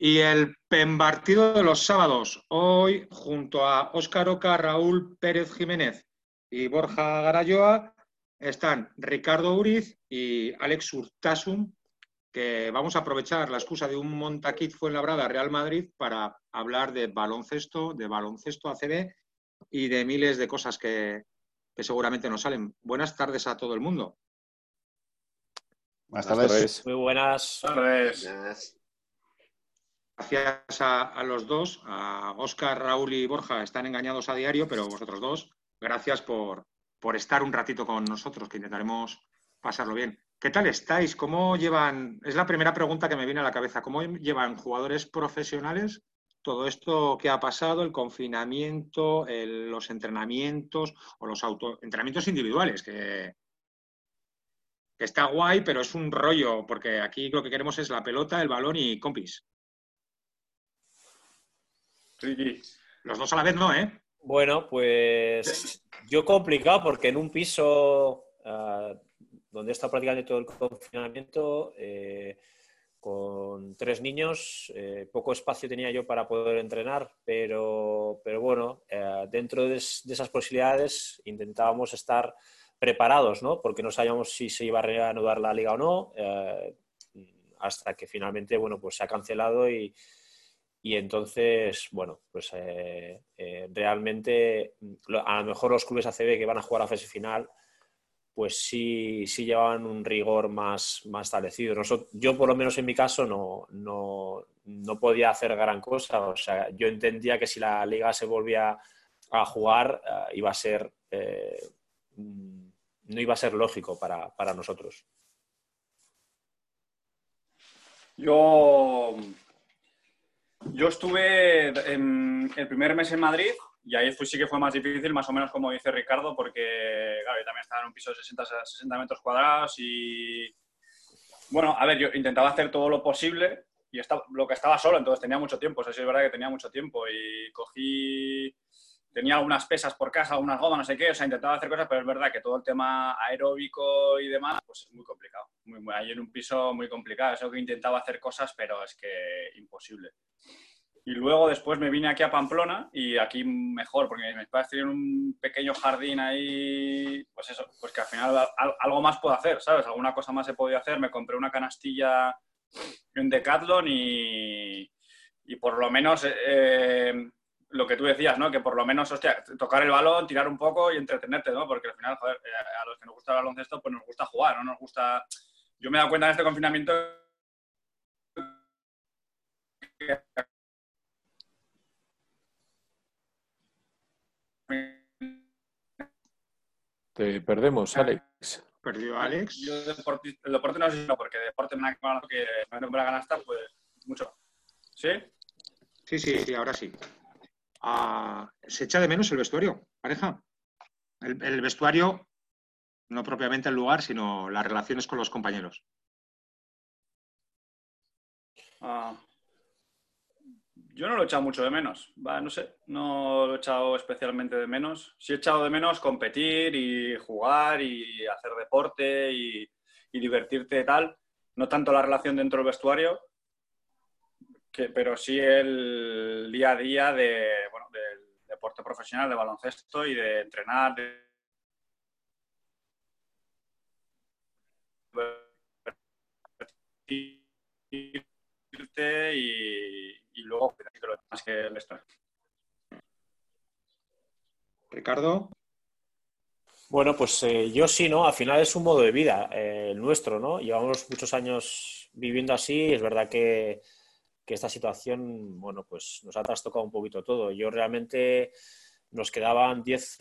Y el partido de los sábados, hoy junto a Óscar Oca, Raúl Pérez Jiménez y Borja Garayoa, están Ricardo Uriz y Alex Urtasun, que vamos a aprovechar la excusa de un Montaquit Fuenlabrada Real Madrid para hablar de baloncesto, de baloncesto ACB y de miles de cosas que, que seguramente nos salen. Buenas tardes a todo el mundo. Buenas tardes. Muy buenas tardes gracias a, los dos, a Óscar, Raúl y Borja, están engañados a diario, pero vosotros dos, gracias por, por estar un ratito con nosotros, que intentaremos pasarlo bien. ¿Qué tal estáis? ¿Cómo llevan? Es la primera pregunta que me viene a la cabeza. ¿Cómo llevan jugadores profesionales todo esto que ha pasado, el confinamiento, los entrenamientos o los auto, entrenamientos individuales? Que está guay, pero es un rollo, porque aquí lo que queremos es la pelota, el balón y compis. Los dos a la vez no, ¿eh? Bueno, pues yo complicado porque en un piso ah, donde he estado practicando todo el confinamiento, eh, con tres niños, eh, poco espacio tenía yo para poder entrenar, pero, pero bueno, eh, dentro de, esas posibilidades intentábamos estar preparados, ¿no? Porque no sabíamos si se iba a reanudar la liga o no, hasta que finalmente, bueno, pues se ha cancelado y, y entonces, bueno, pues eh, eh, realmente a lo mejor los clubes ACB que van a jugar a fase final, pues sí, sí llevaban un rigor más, más establecido. yo, por lo menos en mi caso, no, no, no, podía hacer gran cosa. O sea, yo entendía que si la liga se volvía a jugar, eh, iba a ser, no iba a ser lógico para, para nosotros. Yo yo estuve en el primer mes en Madrid y ahí fue, sí que fue más difícil, más o menos como dice Ricardo, porque claro, yo también estaba en un piso de 60, 60 metros cuadrados y bueno, a ver, yo intentaba hacer todo lo posible y estaba, lo que estaba solo, entonces tenía mucho tiempo, o sea, sí es verdad que tenía mucho tiempo y cogí, tenía algunas pesas por casa, algunas gomas, no sé qué, o sea, intentaba hacer cosas, pero es verdad que todo el tema aeróbico y demás, pues es muy complicado, muy, muy, ahí en un piso muy complicado, eso que intentaba hacer cosas, pero es que imposible. Y luego después me vine aquí a Pamplona y aquí mejor, porque mis padres tienen un pequeño jardín ahí, pues eso, pues que al final algo más puedo hacer, ¿sabes? Alguna cosa más he podido hacer. Me compré una canastilla en Decathlon y, y por lo menos eh, lo que tú decías, ¿no? Que por lo menos, hostia, tocar el balón, tirar un poco y entretenerte, ¿no? Porque al final, joder, eh, a los que nos gusta el baloncesto, pues nos gusta jugar, ¿no? Nos gusta... Yo me he dado cuenta en este confinamiento Te perdemos, Alex. ¿Perdió Alex? Yo deporte, el deporte no sé si no, porque deporte me ha que me nombra ganasta, pues mucho. ¿Sí? Sí, sí, sí, ahora sí. ¿Se echa de menos el vestuario, pareja? El, vestuario, no propiamente el lugar, sino las relaciones con los compañeros. Ah, yo no lo he echado mucho de menos, no sé, no lo he echado especialmente de menos. Sí he echado de menos competir y jugar y hacer deporte y, divertirte tal. No tanto la relación dentro del vestuario, pero sí el día a día de, deporte profesional, de baloncesto y de entrenar. y, y luego lo demás que el Ricardo. Bueno, pues eh, yo sí, ¿no? Al final es un modo de vida eh, el nuestro, ¿no? Llevamos muchos años viviendo así. Es verdad que, que, esta situación, bueno, pues nos ha trastocado un poquito todo. Yo realmente nos quedaban 10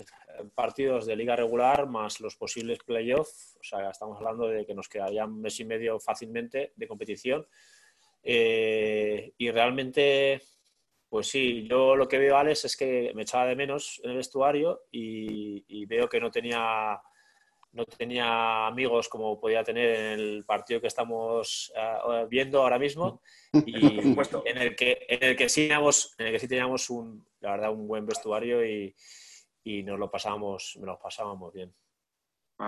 partidos de liga regular más los posibles playoffs. O sea, estamos hablando de que nos quedaría un mes y medio fácilmente de competición. Eh, y realmente, pues sí, yo lo que veo, Alex, es que me echaba de menos en el vestuario y, veo que no tenía, no tenía amigos como podía tener en el partido que estamos eh, viendo ahora mismo. Y en el que en el que sí teníamos, en el que sí teníamos un, la verdad, un buen vestuario y, y nos lo pasábamos, nos lo pasábamos bien.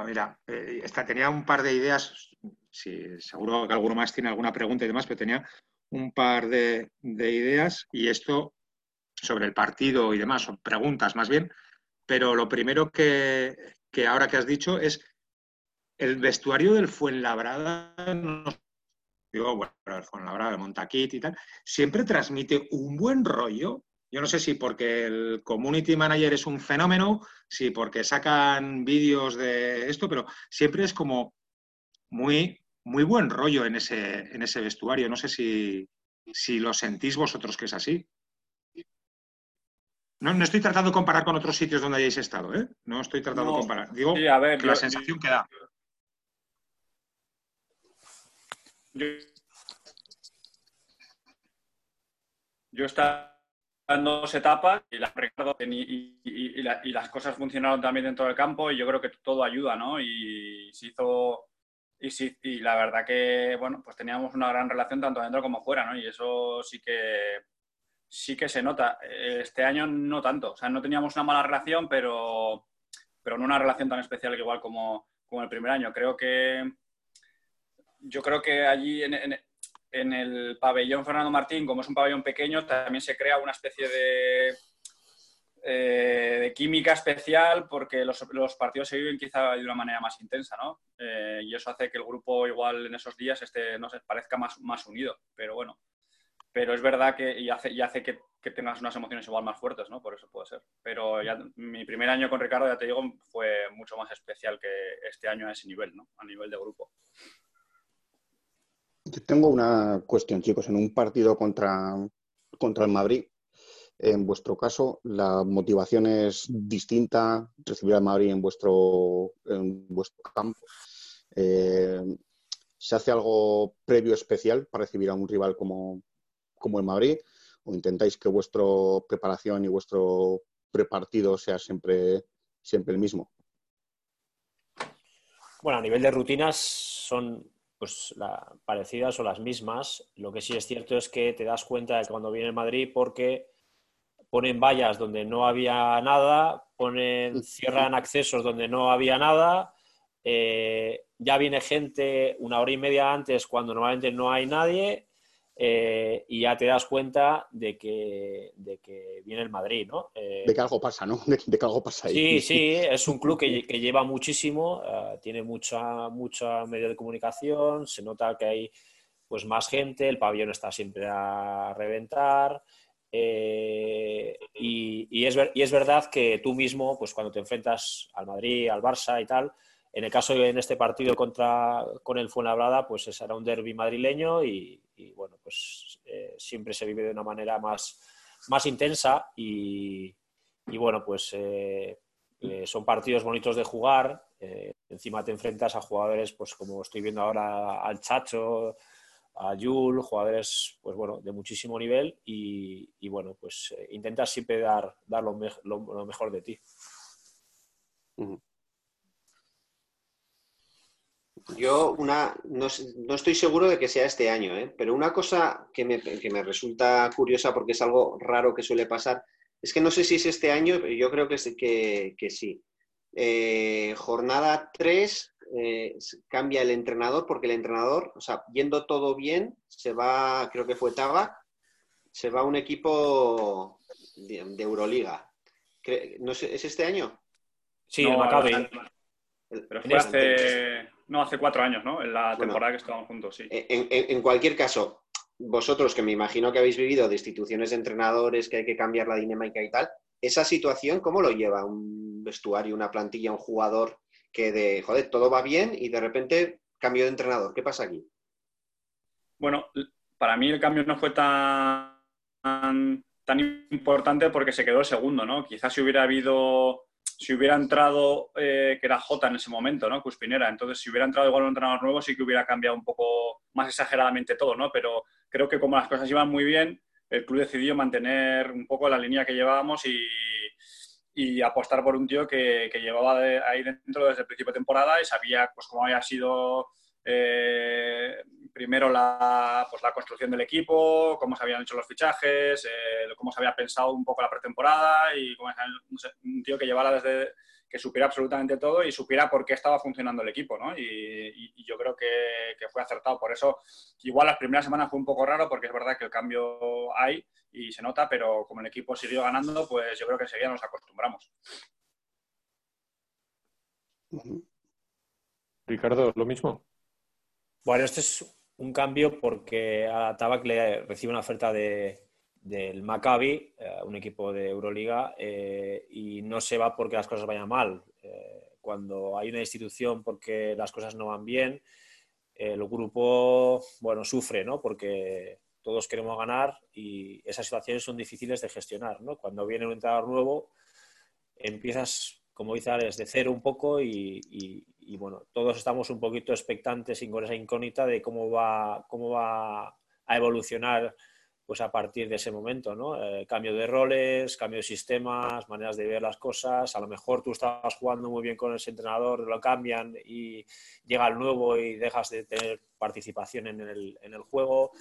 mira, eh, esta, tenía un par de ideas si seguro que alguno más tiene alguna pregunta y demás, pero tenía un par de, ideas y esto sobre el partido y demás, son preguntas más bien, pero lo primero que, que ahora que has dicho es el vestuario del Fuenlabrada, digo, bueno, el Fuenlabrada, el Montaquit y tal, siempre transmite un buen rollo. Yo no sé si porque el community manager es un fenómeno, si porque sacan vídeos de esto, pero siempre es como muy, muy buen rollo en ese, en ese vestuario. No sé si, si lo sentís vosotros que es así. No, no, estoy tratando de comparar con otros sitios donde hayáis estado, ¿eh? No estoy tratando de comparar. Digo la sensación que da. Yo, yo estaba en dos etapas y, las cosas funcionaron también dentro del campo y yo creo que todo ayuda, ¿no? Y se hizo y, sí, y la verdad que, bueno, pues teníamos una gran relación tanto dentro como fuera, ¿no? Y eso sí que, sí que se nota. Este año no tanto. O sea, no teníamos una mala relación, pero, pero no una relación tan especial igual como, como el primer año. Creo que, yo creo que allí en, el pabellón Fernando Martín, como es un pabellón pequeño, también se crea una especie de, eh, química especial porque los, partidos se viven quizá de una manera más intensa, ¿no? Eh, y eso hace que el grupo igual en esos días este, no sé, parezca más, más unido, pero bueno. Pero es verdad que y hace, que, tengas unas emociones igual más fuertes, ¿no? Por eso puede ser. Pero ya, mi primer año con Ricardo, ya te digo, fue mucho más especial que este año a ese nivel, ¿no? A nivel de grupo. Tengo una cuestión, chicos. En un partido contra, contra el Madrid, en vuestro caso, la motivación es distinta, recibir al Madrid en vuestro, en vuestro campo. Eh, ¿Se hace algo previo especial para recibir a un rival como, como el Madrid? ¿O intentáis que vuestra preparación y vuestro prepartido sea siempre, siempre el mismo? Bueno, a nivel de rutinas son pues parecidas o las mismas. Lo que sí es cierto es que te das cuenta de que cuando viene el Madrid porque ponen vallas donde no había nada, ponen, cierran accesos donde no había nada, eh, ya viene gente una hora y media antes cuando normalmente no hay nadie eh, y ya te das cuenta de que, de que viene el Madrid, ¿no? Eh, de que algo pasa, ¿no? De, que algo pasa ahí. Sí, sí, es un club que, que lleva muchísimo, tiene mucha, mucha medio de comunicación, se nota que hay pues más gente, el pabellón está siempre a reventar, eh, y, es y, es verdad que tú mismo, pues cuando te enfrentas al Madrid, al Barça y tal, en el caso de en este partido contra con el Fuenlabrada, pues será un derby madrileño y, bueno, pues eh, siempre se vive de una manera más, más intensa y, bueno, pues eh, son partidos bonitos de jugar. encima te enfrentas a jugadores, pues como estoy viendo ahora al Chacho, a Yul, jugadores pues bueno, de muchísimo nivel y, bueno, pues eh, intentas siempre dar, dar lo, mejor de ti. Yo una, no, estoy seguro de que sea este año, ¿eh? pero una cosa que me, que me, resulta curiosa porque es algo raro que suele pasar, es que no sé si es este año, pero yo creo que, que, que sí. Eh, jornada 3, eh, cambia el entrenador porque el entrenador, o sea, yendo todo bien, se va, creo que fue Taga, se va a un equipo de, Euroliga. No sé, ¿Es este año? Sí, no, Maccabi. Pero fue hace, no, hace cuatro años, ¿no? En la temporada que estábamos juntos, sí. En, cualquier caso, vosotros que me imagino que habéis vivido de instituciones de entrenadores, que hay que cambiar la dinámica y tal, esa situación, ¿cómo lo lleva un vestuario, una plantilla, un jugador que de, joder, todo va bien y de repente cambio de entrenador. ¿Qué pasa aquí? Bueno, para mí el cambio no fue tan, tan, importante porque se quedó el segundo, ¿no? Quizás si hubiera habido, si hubiera entrado, eh, que era Jota en ese momento, ¿no? Cuspinera. Entonces, si hubiera entrado igual un entrenador nuevo, sí que hubiera cambiado un poco más exageradamente todo, ¿no? Pero creo que como las cosas iban muy bien, el club decidió mantener un poco la línea que llevábamos y, apostar por un tío que, llevaba ahí dentro desde el principio de temporada y sabía pues cómo había sido eh, primero la, pues, la construcción del equipo, cómo se habían hecho los fichajes, eh, cómo se había pensado un poco la pretemporada y un tío que llevara desde que supiera absolutamente todo y supiera por qué estaba funcionando el equipo, ¿no? Y, yo creo que, que, fue acertado. Por eso, igual las primeras semanas fue un poco raro, porque es verdad que el cambio hay y se nota, pero como el equipo siguió ganando, pues yo creo que enseguida nos acostumbramos. Ricardo, ¿lo mismo? Bueno, este es un cambio porque a Tabac le recibe una oferta de, del Maccabi, eh, un equipo de Euroliga, eh, y no se va porque las cosas vayan mal. Eh, cuando hay una institución porque las cosas no van bien, el grupo, bueno, sufre, ¿no? Porque todos queremos ganar y esas situaciones son difíciles de gestionar, ¿no? Cuando viene un entrenador nuevo, empiezas, como dice Alex, de cero un poco y, y, bueno, todos estamos un poquito expectantes y con esa incógnita de cómo va, cómo va a evolucionar pues a partir de ese momento, ¿no? Eh, cambio de roles, cambio de sistemas, maneras de ver las cosas. A lo mejor tú estabas jugando muy bien con ese entrenador, lo cambian y llega el nuevo y dejas de tener participación en el, en el juego.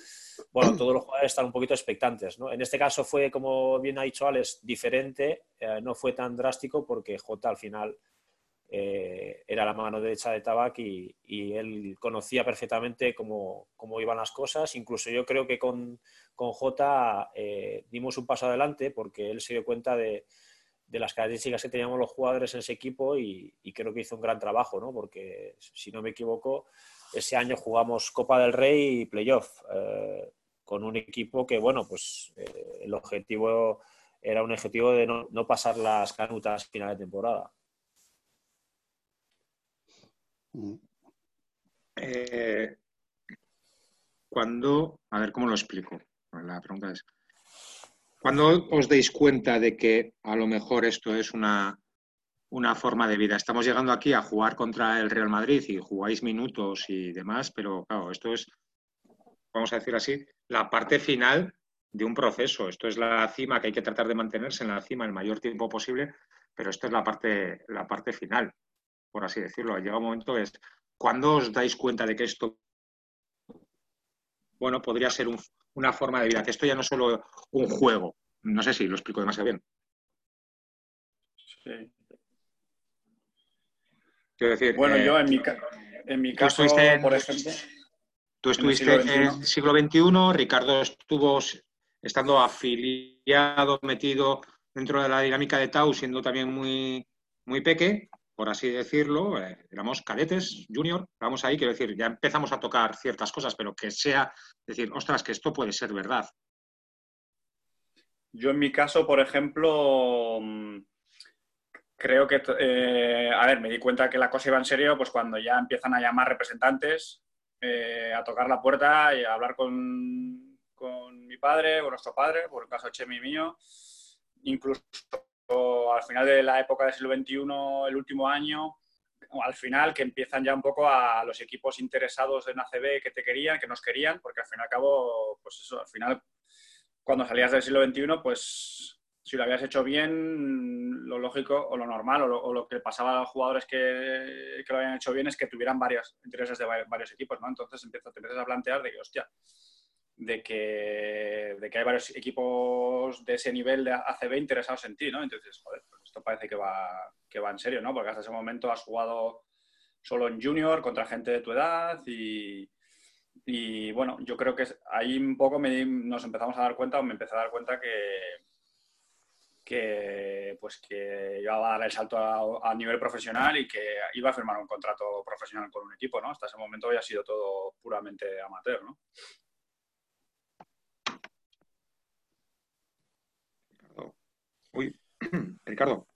Bueno, todos los jugadores están un poquito expectantes, ¿no? En este caso fue, como bien ha dicho Alex, diferente, eh, no fue tan drástico porque J al final eh, era la mano derecha de Tabac y, él conocía perfectamente cómo, cómo, iban las cosas. Incluso yo creo que con, con J eh, dimos un paso adelante porque él se dio cuenta de, de, las características que teníamos los jugadores en ese equipo y, creo que hizo un gran trabajo, ¿no? porque si no me equivoco, ese año jugamos Copa del Rey y Playoff eh, con un equipo que, bueno, pues el objetivo era un objetivo de no, no pasar las canutas final de temporada. Eh, cuando, a ver cómo lo explico. La pregunta es, cuando os deis cuenta de que a lo mejor esto es una, una forma de vida? Estamos llegando aquí a jugar contra el Real Madrid y jugáis minutos y demás, pero claro, esto es, vamos a decir así, la parte final de un proceso. Esto es la cima que hay que tratar de mantenerse en la cima el mayor tiempo posible, pero esto es la parte, la parte final por así decirlo. Llega un momento que es, cuando os dais cuenta de que esto, bueno, podría ser una forma de vida, que esto ya no es solo un juego. No sé si lo explico demasiado bien. Sí. Quiero decir, bueno, eh, yo en mi, en mi caso, por ejemplo. Tú estuviste en el siglo XXI, Ricardo estuvo estando afiliado, metido dentro de la dinámica de Tau, siendo también muy, muy peque, por así decirlo, eh, éramos cadetes, junior, vamos ahí, quiero decir, ya empezamos a tocar ciertas cosas, pero que sea, decir, ostras, que esto puede ser verdad. Yo en mi caso, por ejemplo, mm, creo que, eh, a ver, me di cuenta que la cosa iba en serio, pues cuando ya empiezan a llamar representantes, eh, a tocar la puerta y a hablar con, con mi padre, o nuestro padre, por el caso Chemi mío, incluso al final de la época del siglo XXI, el último año, al final que empiezan ya un poco a los equipos interesados en ACB que te querían, que nos querían, porque al fin y al cabo, pues eso, al final, cuando salías del siglo XXI, pues si lo habías hecho bien, lo lógico o lo normal o lo, que pasaba a los jugadores que, que, lo habían hecho bien es que tuvieran varios intereses de varios equipos, ¿no? Entonces empiezas, te empiezas a plantear de que, hostia, de que, de que hay varios equipos de ese nivel de ACB interesados en ti, ¿no? Entonces, joder, pues esto parece que va, que va en serio, ¿no? Porque hasta ese momento has jugado solo en junior contra gente de tu edad y, y bueno, yo creo que ahí un poco nos empezamos a dar cuenta o me empecé a dar cuenta que, que pues que iba a dar el salto a, a, nivel profesional y que iba a firmar un contrato profesional con un equipo, ¿no? Hasta ese momento había sido todo puramente amateur, ¿no? Ricardo.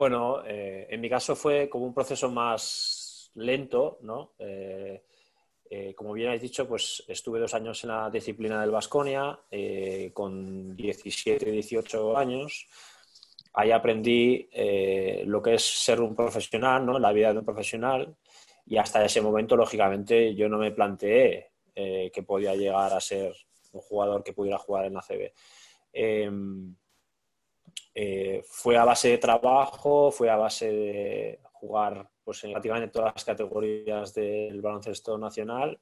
Bueno, eh, en mi caso fue como un proceso más lento, ¿no? Eh, eh, como bien habéis dicho, pues estuve dos años en la disciplina del Vasconia, con 17, 18 años. Ahí aprendí lo que es ser un profesional, ¿no? La vida de un profesional. Y hasta ese momento, lógicamente, yo no me planteé que podía llegar a ser un jugador que pudiera jugar en la CB. Eh, fue a base de trabajo, fue a base de jugar pues, en prácticamente todas las categorías del baloncesto nacional.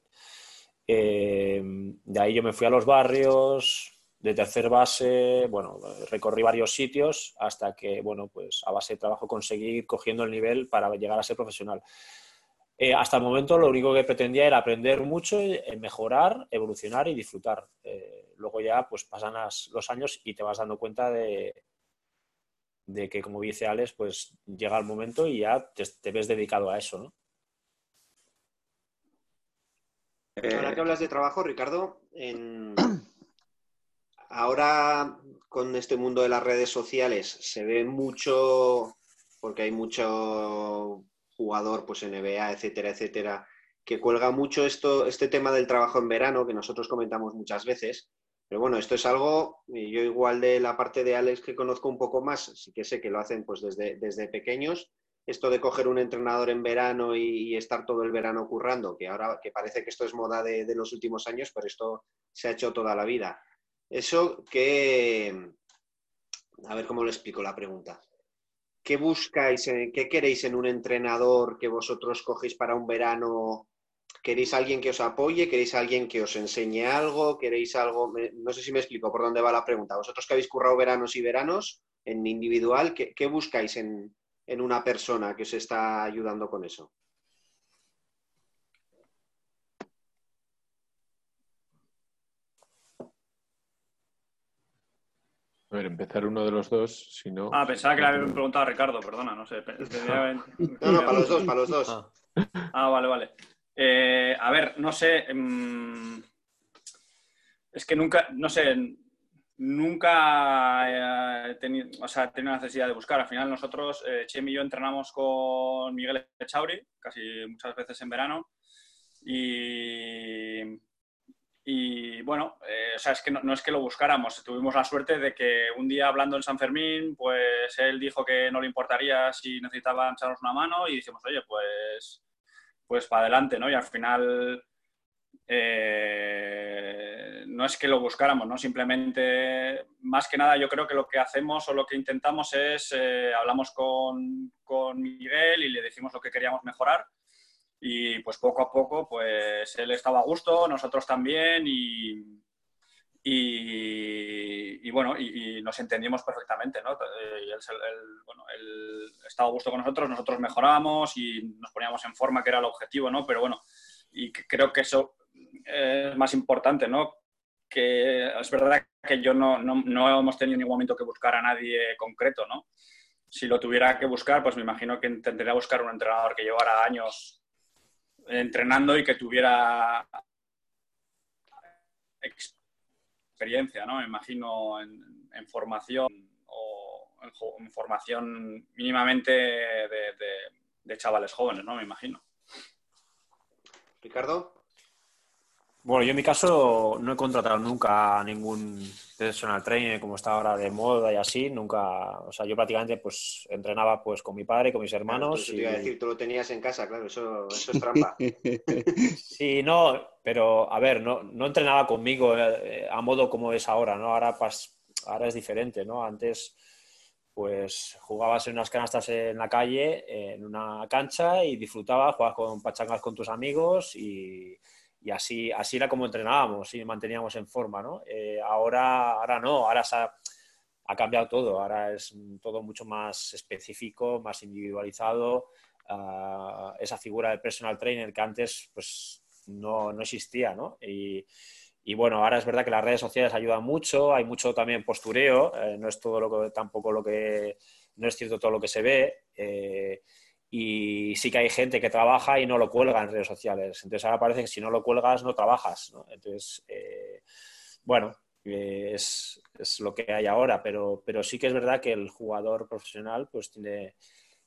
Eh, de ahí yo me fui a los barrios, de tercer base, bueno, recorrí varios sitios hasta que, bueno, pues a base de trabajo conseguí cogiendo el nivel para llegar a ser profesional. Eh, hasta el momento lo único que pretendía era aprender mucho, mejorar, evolucionar y disfrutar. Luego ya pues pasan los años y te vas dando cuenta de, de que, como dice Alex, pues llega el momento y ya te, ves dedicado a eso, ¿no? Ahora que hablas de trabajo, Ricardo, en, Ahora, con este mundo de las redes sociales, se ve mucho, porque hay mucho jugador, pues NBA, etcétera, etcétera, que cuelga mucho esto, este tema del trabajo en verano, que nosotros comentamos muchas veces. Pero bueno, esto es algo, yo igual de la parte de Alex que conozco un poco más, sí que sé que lo hacen pues desde, desde pequeños. Esto de coger un entrenador en verano y, estar todo el verano currando, que ahora que parece que esto es moda de, de los últimos años, pero esto se ha hecho toda la vida. Eso que, a ver cómo le explico la pregunta. ¿Qué buscáis, qué queréis en un entrenador que vosotros cogéis para un verano? ¿Queréis alguien que os apoye? ¿Queréis alguien que os enseñe algo? ¿Queréis algo? No sé si me explico por dónde va la pregunta. Vosotros que habéis currado veranos y veranos en individual, ¿qué, buscáis en una persona que os está ayudando con eso? A ver, empezar uno de los dos, si no. Ah, pensaba que le había preguntado a Ricardo, perdona, no sé. no, no, para los dos, para los dos. Ah, ah vale, vale. Eh, a ver, no sé. Em, es que nunca, no sé, nunca he tenido, o sea, tenido necesidad de buscar. Al final nosotros, eh, Chem y yo entrenamos con Miguel Echauri, casi muchas veces en verano. Y y bueno, eh, o sea, es que no, es que lo buscáramos. Tuvimos la suerte de que un día hablando en San Fermín, pues él dijo que no le importaría si necesitaban echarnos una mano y dijimos, oye, pues, pues para adelante, ¿no? Y al final eh, no es que lo buscáramos, ¿no? Simplemente, más que nada, yo creo que lo que hacemos o lo que intentamos es, eh, hablamos con, con Miguel y le decimos lo que queríamos mejorar y pues poco a poco, pues él estaba a gusto, nosotros también y, y, bueno, y, nos entendimos perfectamente, ¿no? Eh, él, bueno, estaba a gusto con nosotros, nosotros mejorábamos y nos poníamos en forma, que era el objetivo, ¿no? Pero bueno, y creo que eso es más importante, ¿no? Que es verdad que yo no, no, no hemos tenido en ningún momento que buscar a nadie concreto, ¿no? Si lo tuviera que buscar, pues me imagino que intentaría buscar un entrenador que llevara años entrenando y que tuviera experiencia, ¿no? Me imagino en, formación o en, formación mínimamente de, chavales jóvenes, ¿no? Me imagino. Ricardo. Bueno, yo en mi caso no he contratado nunca a ningún personal trainer como está ahora de moda y así, nunca, o sea, yo prácticamente pues entrenaba pues con mi padre, con mis hermanos. Claro, y... te iba a decir, tú lo tenías en casa, claro, eso, eso es trampa. sí, no, pero a ver, no, no entrenaba conmigo eh, a modo como es ahora, ¿no? Ahora, pues, ahora es diferente, ¿no? Antes pues jugabas en unas canastas en la calle, en una cancha y disfrutabas, jugabas con pachangas con tus amigos y y así, así era como entrenábamos y manteníamos en forma, ¿no? Eh, ahora, ahora no, ahora ha, cambiado todo, ahora es todo mucho más específico, más individualizado. Ah, esa figura del personal trainer que antes pues, no, no existía, ¿no? Y, y, bueno, ahora es verdad que las redes sociales ayudan mucho, hay mucho también postureo, eh, no es todo lo que, tampoco lo que, no es cierto todo lo que se ve. Eh, y sí que hay gente que trabaja y no lo cuelga en redes sociales. Entonces ahora parece que si no lo cuelgas no trabajas. Entonces, eh, bueno, eh, es, es, lo que hay ahora, pero, pero sí que es verdad que el jugador profesional pues tiene,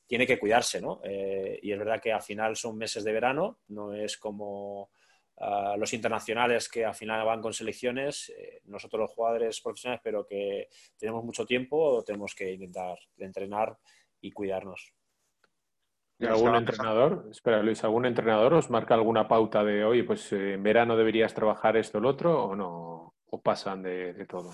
tiene que cuidarse, ¿no? Eh, y es verdad que al final son meses de verano, no es como ah, los internacionales que al final van con selecciones, nosotros los jugadores profesionales, pero que tenemos mucho tiempo, tenemos que intentar entrenar y cuidarnos. ¿Algún entrenador? Espera, Luis, ¿algún entrenador os marca alguna pauta de, oye, pues eh, en verano deberías trabajar esto o lo otro o no? ¿O pasan de, todo?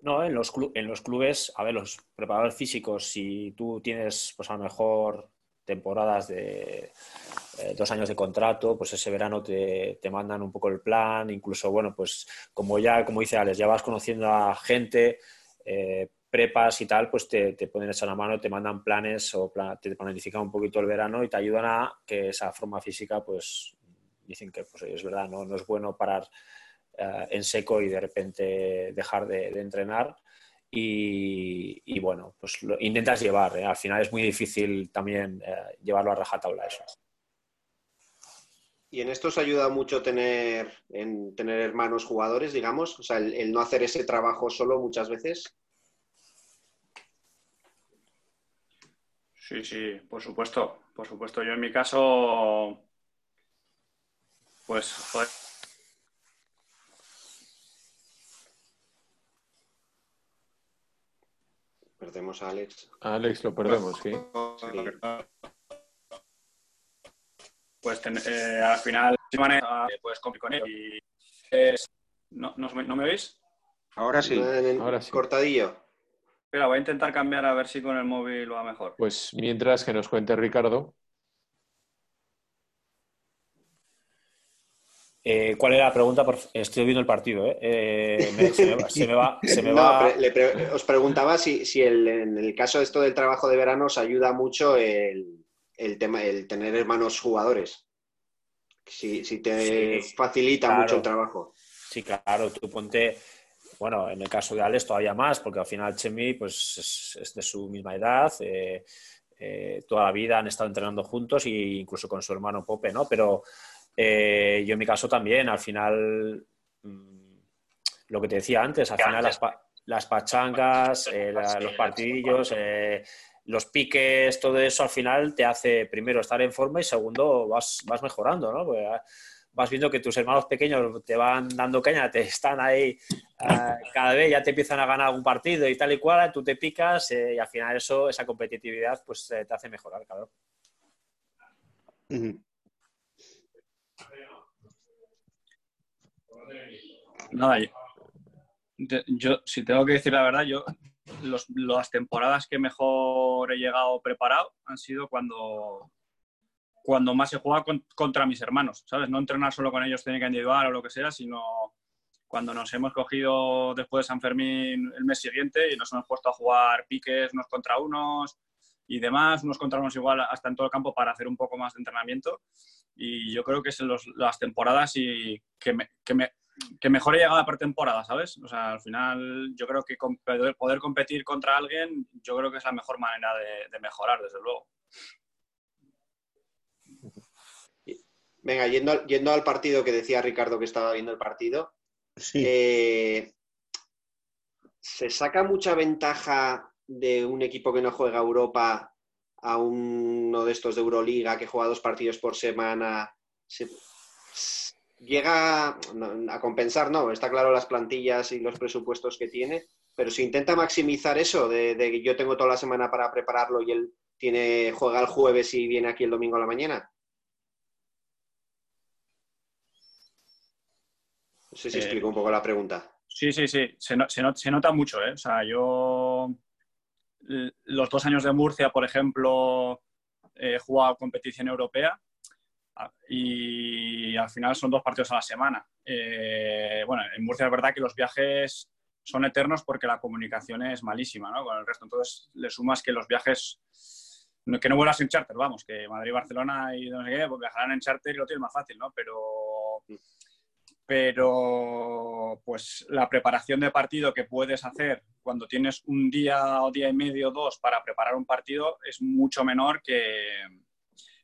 No, en los, en los clubes, a ver, los preparadores físicos, si tú tienes, pues a lo mejor temporadas de eh, dos años de contrato, pues ese verano te, mandan un poco el plan, incluso, bueno, pues como ya, como dice Alex, ya vas conociendo a gente, eh, prepas y tal, pues te, te ponen esa la mano, te mandan planes o te planifican un poquito el verano y te ayudan a que esa forma física, pues dicen que pues, es verdad, no, no es bueno parar eh, en seco y de repente dejar de, entrenar. Y, bueno, pues lo intentas llevar. ¿eh? Al final es muy difícil también eh, llevarlo a rajatabla eso. Y en esto os ayuda mucho tener, en tener hermanos jugadores, digamos, o sea, el, no hacer ese trabajo solo muchas veces. Sí, sí, por supuesto. Por supuesto, yo en mi caso, pues, joder, Perdemos a Alex. A Alex lo perdemos, sí. Pues eh, al final, cumplir con él. Y ¿no, no, me oís? Ahora sí. Ahora sí. Cortadillo. Espera, voy a intentar cambiar a ver si con el móvil va mejor. Pues mientras que nos cuente Ricardo. Eh, ¿Cuál era la pregunta? Estoy viendo el partido. ¿eh? se, me, va. os preguntaba si, en el caso de esto del trabajo de verano os ayuda mucho el, tema, el tener hermanos jugadores. Si, te facilita mucho el trabajo. Sí, claro. Tú ponte. Bueno, en el caso de Alex todavía más, porque al final Chemi pues, es, de su misma edad. Eh, toda la vida han estado entrenando juntos e incluso con su hermano Pope, ¿no? Pero eh, yo en mi caso también, al final, mm, lo que te decía antes, al final las, pachangas, eh, los partidillos, eh, los piques, todo eso al final te hace primero estar en forma y segundo vas, vas mejorando, ¿no? Ah, vas viendo que tus hermanos pequeños te van dando caña, te están ahí, ah, cada vez ya te empiezan a ganar algún partido y tal y cual, tú te picas y al final eso, esa competitividad, pues te hace mejorar, claro. Nada, yo, si tengo que decir la verdad, yo las temporadas que mejor he llegado preparado han sido cuando, cuando más he jugado contra mis hermanos, ¿sabes? No entrenar solo con ellos técnica individual o lo que sea, sino cuando nos hemos cogido después de San Fermín el mes siguiente y nos hemos puesto a jugar piques unos contra unos y demás, unos contra unos igual hasta en todo el campo para hacer un poco más de entrenamiento. Y yo creo que es las temporadas y que me, que me, que mejor he llegado por temporada, ¿sabes? O sea, al final yo creo que poder competir contra alguien, yo creo que es la mejor manera de, mejorar, desde luego. Venga, yendo, yendo, al partido que decía Ricardo que estaba viendo el partido, eh, ¿se saca mucha ventaja de un equipo que no juega Europa a uno de estos de Euroliga que juega dos partidos por semana? llega a compensar, no, está claro las plantillas y los presupuestos que tiene, pero si intenta maximizar eso, de, que yo tengo toda la semana para prepararlo y él tiene, juega el jueves y viene aquí el domingo a la mañana. No sé si eh, explico un poco la pregunta. Sí, sí, sí, se, se, nota mucho, ¿eh? O sea, yo los dos años de Murcia, por ejemplo, he jugado competición europea y al final son dos partidos a la semana. Eh, bueno, en Murcia es verdad que los viajes son eternos porque la comunicación es malísima ¿no? con el resto. Entonces le sumas que los viajes, que no vuelas en charter, vamos, que Madrid, Barcelona y no sé qué, pues viajarán en charter y lo tienes más fácil, ¿no? Pero, pero pues la preparación de partido que puedes hacer cuando tienes un día o día y medio, dos para preparar un partido es mucho menor que,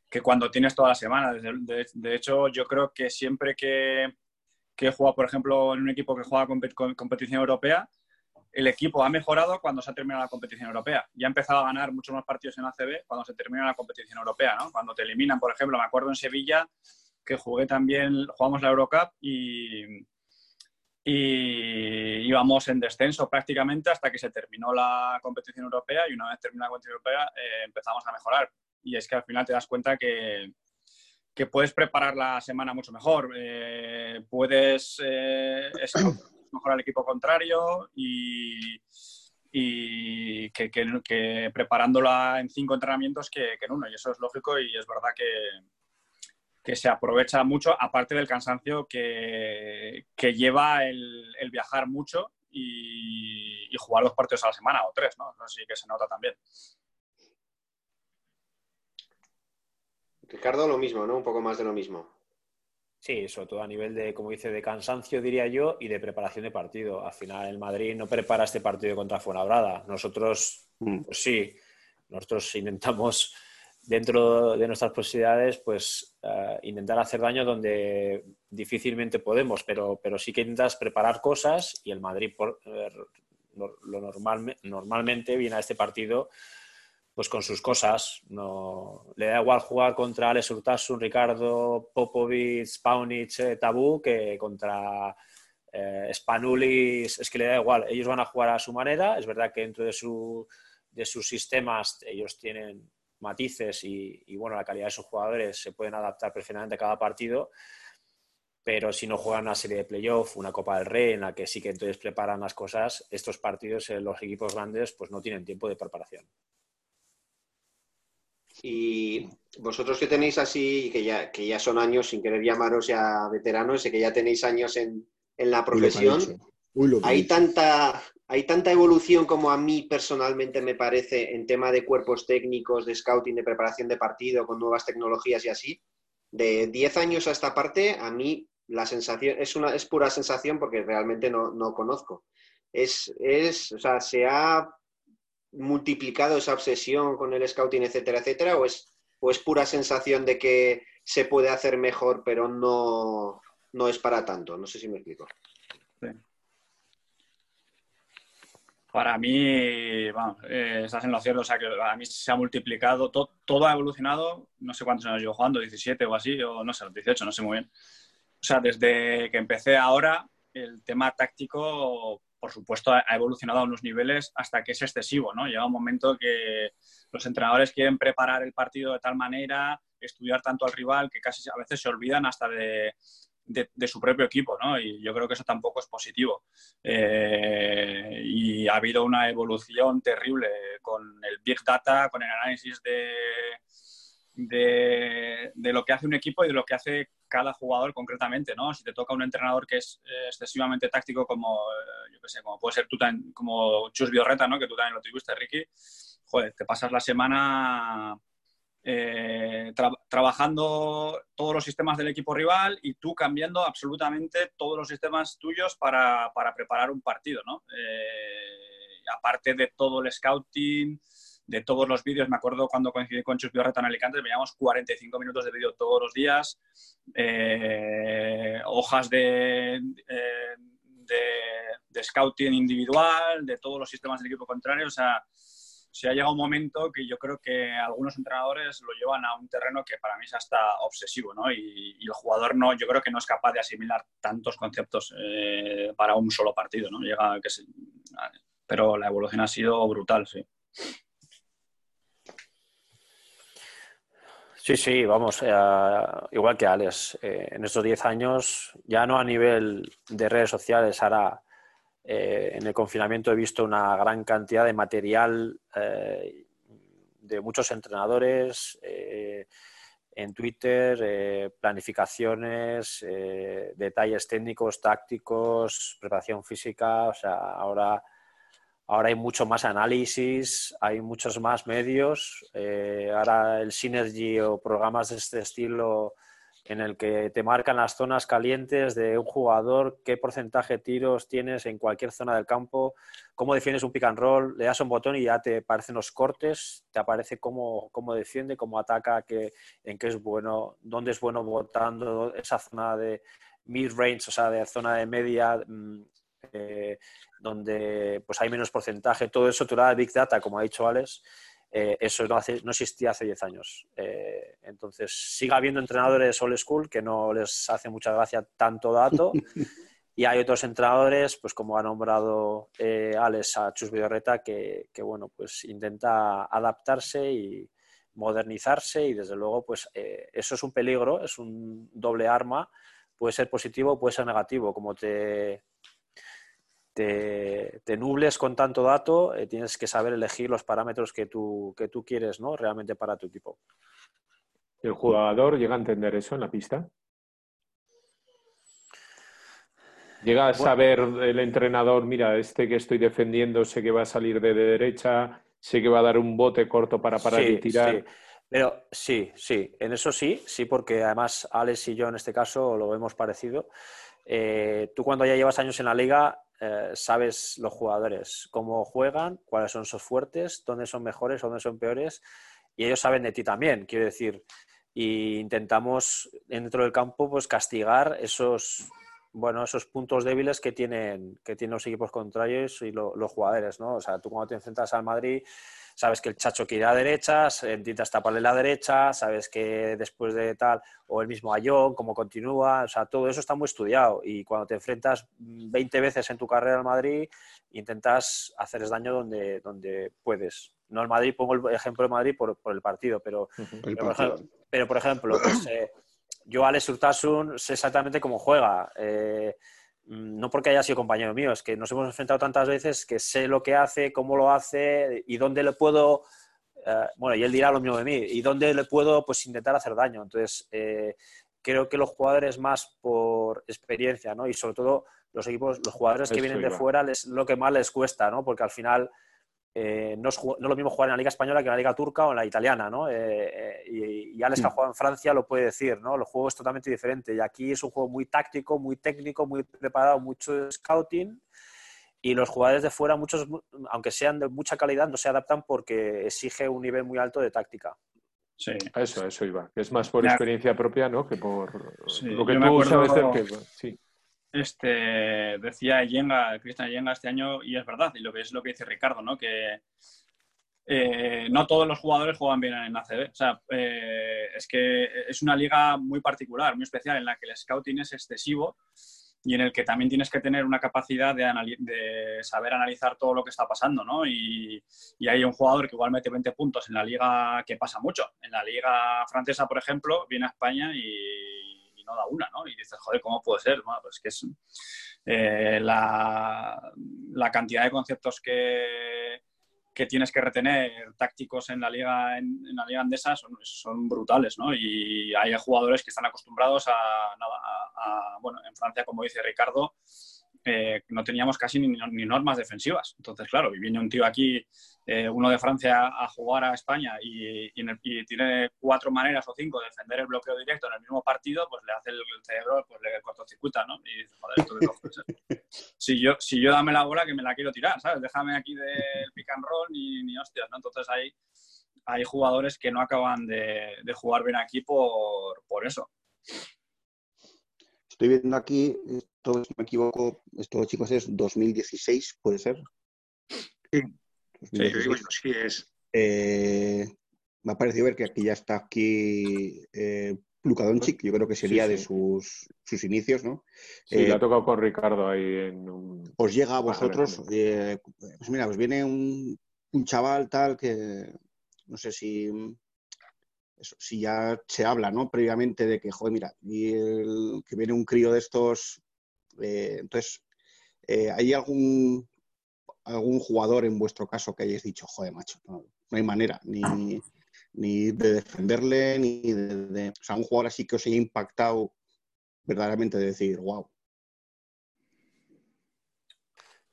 que cuando tienes toda la semana. De, hecho, yo creo que siempre que, que, jugado, por ejemplo, en un equipo que juega con, competición europea, el equipo ha mejorado cuando se ha terminado la competición europea. Ya ha empezado a ganar muchos más partidos en ACB cuando se termina la competición europea, ¿no? Cuando te eliminan, por ejemplo, me acuerdo en Sevilla que jugué también, jugamos la Eurocup y, y íbamos en descenso prácticamente hasta que se terminó la competición europea y una vez terminada la competición europea eh, empezamos a mejorar y es que al final te das cuenta que, que puedes preparar la semana mucho mejor, eh, puedes eh, mejorar al equipo contrario y, y que, que, preparándola en cinco entrenamientos que, en uno. Y eso es lógico y es verdad que, que se aprovecha mucho, aparte del cansancio que, lleva el, viajar mucho y, jugar dos partidos a la semana o tres, ¿no? Así que se nota también. Ricardo, lo mismo, ¿no? Un poco más de lo mismo. Sí, sobre todo a nivel de, como dice, de cansancio, diría yo, y de preparación de partido. Al final, el Madrid no prepara este partido contra Fuenlabrada. Nosotros, mm. pues sí, nosotros intentamos, dentro de nuestras posibilidades, pues eh, intentar hacer daño donde difícilmente podemos, pero, pero sí que intentas preparar cosas y el Madrid, por, eh, lo normal, normalmente, viene a este partido pues con sus cosas. No, le da igual jugar contra Alex Urtasun, Ricardo, Popovic, Paunic, eh, Tabú que contra eh, Spanulis. Es que le da igual. Ellos van a jugar a su manera. Es verdad que dentro de, su, de sus sistemas ellos tienen matices y, y, bueno, la calidad de sus jugadores se pueden adaptar perfectamente a cada partido. Pero si no juegan una serie de playoff, una Copa del Rey, en la que sí que entonces preparan las cosas, estos partidos, en los equipos grandes, pues no tienen tiempo de preparación. Y vosotros que tenéis así, que ya, que ya son años, sin querer llamaros ya veteranos, y que ya tenéis años en, la profesión, hay, tanta, hay tanta evolución como a mí personalmente me parece en tema de cuerpos técnicos, de scouting, de preparación de partido, con nuevas tecnologías y así. De 10 años a esta parte, a mí la sensación es, una, es pura sensación porque realmente no, no conozco. Es, o sea, se ha multiplicado esa obsesión con el scouting, etcétera, etcétera, o es, o es pura sensación de que se puede hacer mejor, pero no es para tanto? No sé si me explico. Para mí, bueno, eh, estás en lo cierto, o sea que a mí se ha multiplicado, todo ha evolucionado, no sé cuántos años llevo jugando, 17 o así, o no sé, 18, no sé muy bien. O sea, desde que empecé ahora, el tema táctico por supuesto, ha evolucionado a unos niveles hasta que es excesivo, ¿no? Llega un momento que los entrenadores quieren preparar el partido de tal manera, estudiar tanto al rival, que casi a veces se olvidan hasta de, su propio equipo, ¿no? Y yo creo que eso tampoco es positivo. Eh, y ha habido una evolución terrible con el Big Data, con el análisis de, de, lo que hace un equipo y de lo que hace cada jugador concretamente, ¿no? Si te toca un entrenador que es eh, excesivamente táctico como, eh, yo qué sé, como puede ser tú como Chus Biorreta, ¿no? Que tú también lo tuviste, Ricky. Joder, te pasas la semana eh, trabajando todos los sistemas del equipo rival y tú cambiando absolutamente todos los sistemas tuyos para, para preparar un partido, ¿no? aparte de todo el scouting, de todos los vídeos. Me acuerdo cuando coincidí con Chus Biorreta en Alicante, veíamos 45 minutos de vídeo todos los días, eh, hojas de, eh, de, scouting individual, de todos los sistemas del equipo contrario. O sea, se ha llegado un momento que yo creo que algunos entrenadores lo llevan a un terreno que para mí es hasta obsesivo, ¿no? Y, el jugador no, yo creo que no es capaz de asimilar tantos conceptos eh, para un solo partido, ¿no? Llega que pero la evolución ha sido brutal, sí. Sí, sí, vamos, eh, igual que Alex, eh, en estos 10 años, ya no a nivel de redes sociales, ahora eh, en el confinamiento he visto una gran cantidad de material de muchos entrenadores en Twitter, planificaciones, detalles técnicos, tácticos, preparación física, o sea, ahora Ahora hay mucho más análisis, hay muchos más medios. Eh, ahora el Synergy o programas de este estilo en el que te marcan las zonas calientes de un jugador, qué porcentaje de tiros tienes en cualquier zona del campo, cómo defiendes un pick and roll, le das un botón y ya te aparecen los cortes, te aparece cómo, cómo defiende, cómo ataca, qué, en qué es bueno, dónde es bueno votando, esa zona de mid-range, o sea, de zona de media, mm, eh, donde pues hay menos porcentaje, todo eso, tú de Big Data, como ha dicho Alex, eh, eso no, no, existía hace 10 años. Eh, entonces, siga habiendo entrenadores old school que no les hace mucha gracia tanto dato. y hay otros entrenadores, pues como ha nombrado Alex a Chus Vidorreta, que, que, bueno, pues intenta adaptarse y modernizarse y desde luego, pues eso es un peligro, es un doble arma, puede ser positivo, puede ser negativo, como te, te, nubles con tanto dato, eh, tienes que saber elegir los parámetros que tú, que tú quieres ¿no? realmente para tu equipo. ¿El jugador llega a entender eso en la pista? Llega a saber el entrenador, mira, este que estoy defendiendo sé que va a salir de, derecha, sé que va a dar un bote corto para parar y tirar. Sí. Pero sí, sí, en eso sí, sí, porque además Alex y yo en este caso lo hemos parecido. Eh, tú cuando ya llevas años en la liga eh, sabes los jugadores, cómo juegan, cuáles son sus fuertes, dónde son mejores, dónde son peores, y ellos saben de ti también, quiero decir. Y intentamos dentro del campo pues castigar esos bueno, esos puntos débiles que tienen, que tienen los equipos contrarios y los jugadores, ¿no? O sea, tú cuando te enfrentas al Madrid, sabes que el Chacho quiere a la derecha, intentas taparle la derecha, sabes que después de tal, o el mismo Ayón, cómo continúa, o sea, todo eso está muy estudiado y cuando te enfrentas 20 veces en tu carrera al Madrid, intentas hacerles daño donde, donde puedes. No el Madrid, pongo el ejemplo de Madrid por, el partido, pero, pero, por ejemplo, pues, eh, yo Alex Urtasun sé exactamente cómo juega. Eh, no porque haya sido compañero mío, es que nos hemos enfrentado tantas veces que sé lo que hace, cómo lo hace y dónde le puedo, eh, bueno, y él dirá lo mismo de mí, y dónde le puedo pues intentar hacer daño. Entonces, eh, creo que los jugadores más por experiencia, ¿no? Y sobre todo los equipos, los jugadores que vienen de fuera, es lo que más les cuesta, ¿no? Porque al final eh, no, es, lo mismo jugar en la Liga Española que en la Liga Turca o en la Italiana, ¿no? Eh, eh, y, y, Alex, que ha jugado en Francia, lo puede decir, ¿no? El juego es totalmente diferente. Y aquí es un juego muy táctico, muy técnico, muy preparado, mucho scouting. Y los jugadores de fuera, muchos, aunque sean de mucha calidad, no se adaptan porque exige un nivel muy alto de táctica. Sí. Eso, eso iba. Es más por experiencia propia, ¿no? Que por lo que tú sabes del que... Sí este, decía Yenga, Cristian Yenga este año, y es verdad, y lo que es lo que dice Ricardo, ¿no? Que eh, no todos los jugadores juegan bien en ACB. O sea, eh, es que es una liga muy particular, muy especial, en la que el scouting es excesivo y en el que también tienes que tener una capacidad de, de saber analizar todo lo que está pasando, ¿no? Y, y, hay un jugador que igual mete 20 puntos en la liga que pasa mucho. En la liga francesa, por ejemplo, viene a España y no da una, ¿no? Y dices, joder, ¿cómo puede ser? Pues que es eh, la, cantidad de conceptos que, que tienes que retener tácticos en la liga en, la liga andesa son, son, brutales, ¿no? Y hay jugadores que están acostumbrados a, a, bueno, en Francia, como dice Ricardo, eh, no teníamos casi ni, normas defensivas. Entonces, claro, viene un tío aquí, eh, uno de Francia, a jugar a España y, tiene cuatro maneras o cinco de defender el bloqueo directo en el mismo partido, pues le hace el, cerebro, pues le cortocircuita, ¿no? Y dice, joder, esto es si yo, si yo dame la bola que me la quiero tirar, ¿sabes? Déjame aquí del pick and roll ni, ni hostias, ¿no? Entonces hay, hay jugadores que no acaban de, de jugar bien aquí por, por eso. Estoy viendo aquí, esto, si me equivoco, esto, chicos, es 2016, ¿puede ser? Sí, sí, es. Eh, me ha parecido ver que aquí ya está aquí eh, Luka Doncic, yo creo que sería de sus, sus inicios, ¿no? Sí, eh, ha tocado con Ricardo ahí en un... Os llega a vosotros, eh, pues mira, os viene un, un chaval tal que no sé si si ya se habla, ¿no? Previamente de que, joder, mira, y que viene un crío de estos. Eh, entonces, eh, ¿hay algún, algún jugador en vuestro caso que hayáis dicho, joder, macho, no, hay manera, ni, ni, de defenderle, ni de, O sea, un jugador así que os haya impactado verdaderamente de decir, wow.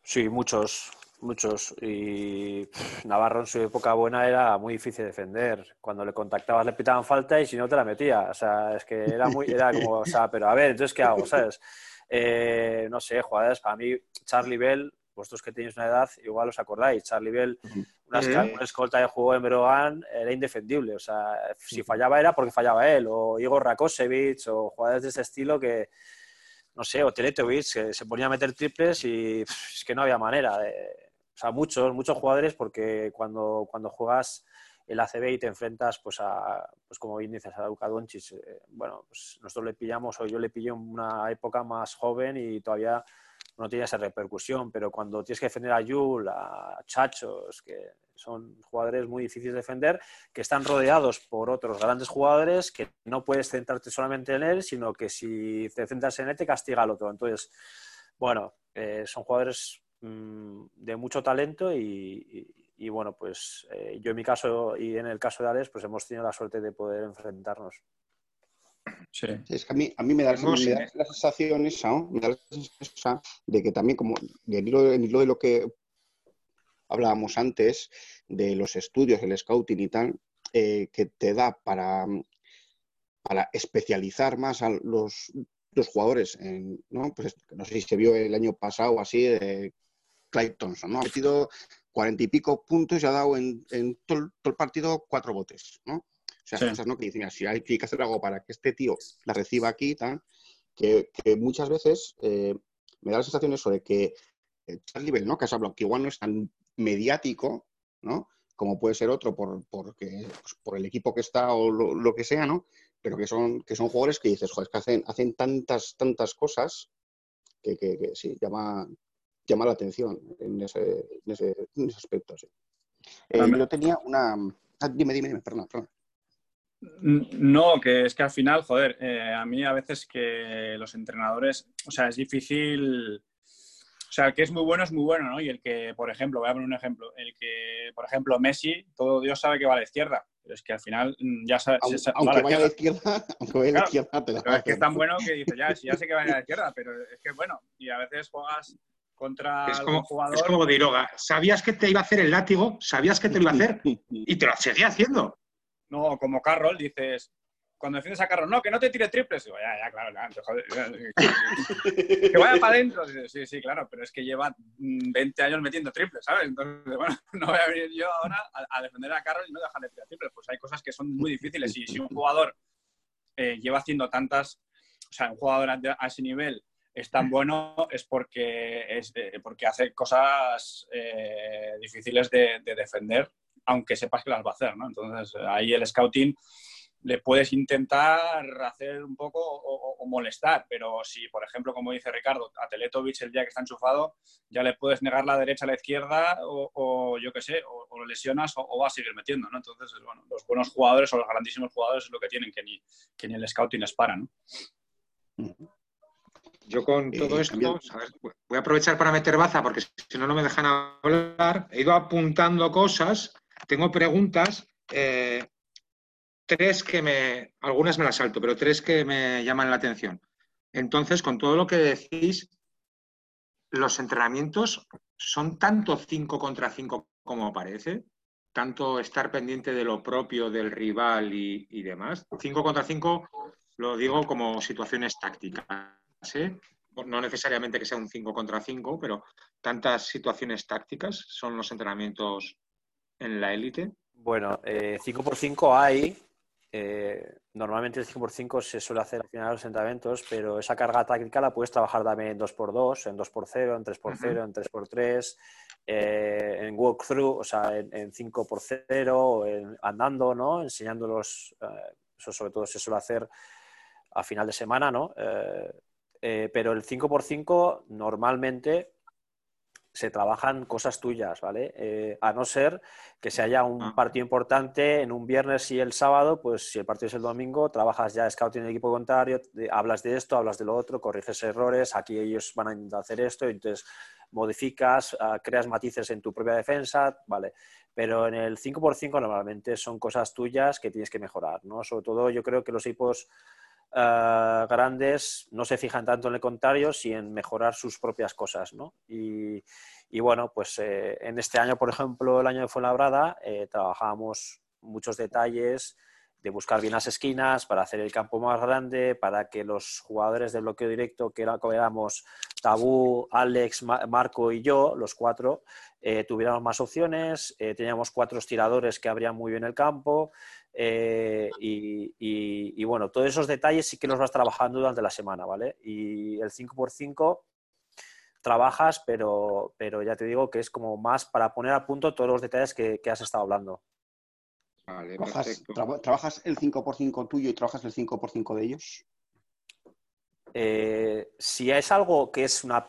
Sí, muchos, Muchos. Y Navarro en su época buena era muy difícil de defender. Cuando le contactabas le pitaban falta y si no te la metía. O sea, es que era muy, era como, o sea, pero a ver, entonces, ¿qué hago? ¿Sabes? Eh, no sé, jugadores, para mí, Charlie Bell, vosotros que tenéis una edad, igual os acordáis, Charlie Bell, una, escolta de juego en Brogan era indefendible. O sea, si fallaba era porque fallaba él, o Igor Rakosevich, o jugadores de ese estilo que, no sé, o Teletovic, que se ponía a meter triples y es que no había manera. De, o sea, muchos, muchos jugadores, porque cuando, cuando juegas el ACB y te enfrentas, pues, a, pues como bien dices, a Luka Doncic, eh, bueno, pues nosotros le pillamos, o yo le pillé en una época más joven y todavía no tiene esa repercusión, pero cuando tienes que defender a Yul, a Chachos, que son jugadores muy difíciles de defender, que están rodeados por otros grandes jugadores, que no puedes centrarte solamente en él, sino que si te centras en él te castiga al otro. Entonces, bueno, eh, son jugadores mm, de mucho talento y, bueno, pues eh, yo en mi caso y en el caso de Alex, pues hemos tenido la suerte de poder enfrentarnos. Sí. Es que a mí, a mí me da, la sensación esa, me da la sensación de que también, como en hilo, de lo que hablábamos antes, de los estudios, el scouting y tal, eh, que te da para, para especializar más a los, los jugadores. En, ¿no? Pues, no sé si se vio el año pasado así, de Clyde Thompson, ¿no? Ha metido cuarenta y pico puntos y ha dado en, en todo, el partido cuatro botes, ¿no? O sea, cosas, ¿no? Que dicen, si hay que hacer algo para que este tío la reciba aquí, tal, que, que muchas veces eh, me da la sensación eso de que Charlie Bell, ¿no? Que has hablado, que igual no es tan mediático, ¿no? Como puede ser otro por, porque, pues, por el equipo que está o lo, lo, que sea, ¿no? Pero que son, que son jugadores que dices, joder, es que hacen, hacen tantas, tantas cosas que, que, que sí, llama, llama la atención en ese, en ese, en ese aspecto. Sí. Eh, yo tenía una... Ah, dime, dime, dime, perdón, perdón. No, que es que al final, joder, eh, a mí a veces que los entrenadores, o sea, es difícil, o sea, el que es muy bueno es muy bueno, ¿no? Y el que, por ejemplo, voy a poner un ejemplo, el que, por ejemplo, Messi, todo Dios sabe que va a la izquierda, pero es que al final mm, ya sabe... Aunque, aunque vaya a la izquierda, aunque vaya a la izquierda, te la pero es que es tan bueno que dice, ya, ya sé que va a la izquierda, pero es que bueno, y a veces juegas contra es como, jugador. Es como Diroga. Sabías que te iba a hacer el látigo, sabías que te lo iba a hacer y te lo seguía haciendo. No, como Carroll, dices, cuando defiendes a Carroll, no, que no te tire triples. Digo, ya, ya, claro, ya, joder, que, que vaya para adentro. Sí, sí, claro, pero es que lleva 20 años metiendo triples, ¿sabes? Entonces, bueno, no voy a venir yo ahora a, a defender a Carroll y no dejarle tirar triples. Pues hay cosas que son muy difíciles. Y si un jugador eh, lleva haciendo tantas, o sea, un jugador a, a ese nivel es tan bueno es porque, es, eh, porque hace cosas eh, difíciles de, de, defender, aunque sepas que las va a hacer. Entonces, ahí el scouting le puedes intentar hacer un poco o, o, molestar, pero si, por ejemplo, como dice Ricardo, a Teletovic el día que está enchufado, ya le puedes negar la derecha a la izquierda o, o yo qué sé, o, lo lesionas o, va a seguir metiendo, ¿no? Entonces, bueno, los buenos jugadores o los grandísimos jugadores es lo que tienen, que ni, que ni el scouting les para, ¿no? Yo con todo eh, esto, ver, voy a aprovechar para meter baza porque si no, no me dejan hablar. He ido apuntando cosas, tengo preguntas, eh, tres que me, algunas me las salto, pero tres que me llaman la atención. Entonces, con todo lo que decís, los entrenamientos son tanto 5 contra 5 como parece, tanto estar pendiente de lo propio del rival y, y demás. 5 contra 5 lo digo como situaciones tácticas no necesariamente que sea un 5 contra 5, pero tantas situaciones tácticas son los entrenamientos en la élite. Bueno, 5x5 eh, hay. Eh, normalmente el 5x5 se suele hacer al final de los entrenamientos, pero esa carga táctica la puedes trabajar también en 2x2, en 2x0, en 3x0, en 3x3, eh, en walkthrough, o sea, en, 5x0, en, andando, ¿no? Enseñándolos, eso sobre todo se suele hacer a final de semana, ¿no? Eh, pero el 5x5 normalmente se trabajan cosas tuyas, ¿vale? Eh, a no ser que se haya un ah. partido importante en un viernes y el sábado, pues si el partido es el domingo, trabajas ya scouting en el equipo contrario, hablas de esto, hablas de lo otro, corriges errores, aquí ellos van a hacer esto, entonces modificas, ah, creas matices en tu propia defensa, ¿vale? Pero en el 5x5 normalmente son cosas tuyas que tienes que mejorar, ¿no? Sobre todo yo creo que los equipos uh, grandes no se fijan tanto en el contrario, sino en mejorar sus propias cosas, ¿no? Y, bueno, pues eh, en este año, por ejemplo, el año de Fuenlabrada, eh, trabajábamos muchos detalles de buscar bien las esquinas, para hacer el campo más grande, para que los jugadores de bloqueo directo, que éramos Tabú, Alex, Marco y yo, los cuatro, eh, tuviéramos más opciones, teníamos cuatro estiradores que abrían muy bien el campo, eh, y, y, y, bueno, todos esos detalles sí que los vas trabajando durante la semana, ¿vale? Y el 5x5 trabajas, pero, pero ya te digo que es como más para poner a punto todos los detalles que, que has estado hablando. Vale, ¿Trabajas, tra ¿Trabajas, el 5x5 tuyo y trabajas el 5x5 de ellos? Eh, si es algo que es una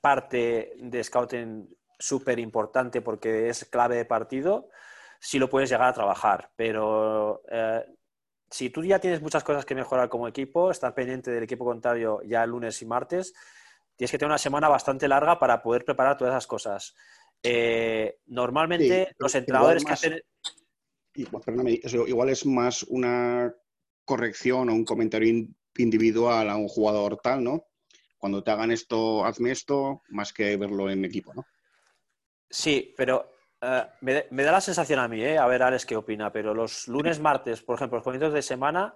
parte de scouting súper importante porque es clave de partido, sí lo puedes llegar a trabajar, pero eh, si tú ya tienes muchas cosas que mejorar como equipo, estar pendiente del equipo contrario ya lunes y martes, tienes que tener una semana bastante larga para poder preparar todas esas cosas. Eh, normalmente los entrenadores que hacen... igual es más una corrección o un comentario individual a un jugador tal, ¿no? Cuando te hagan esto, hazme esto, más que verlo en equipo, ¿no? Sí, pero eh, me, da la sensación a mí, ¿eh? a ver Alex qué opina, pero los lunes, martes, por ejemplo, los comienzos de semana,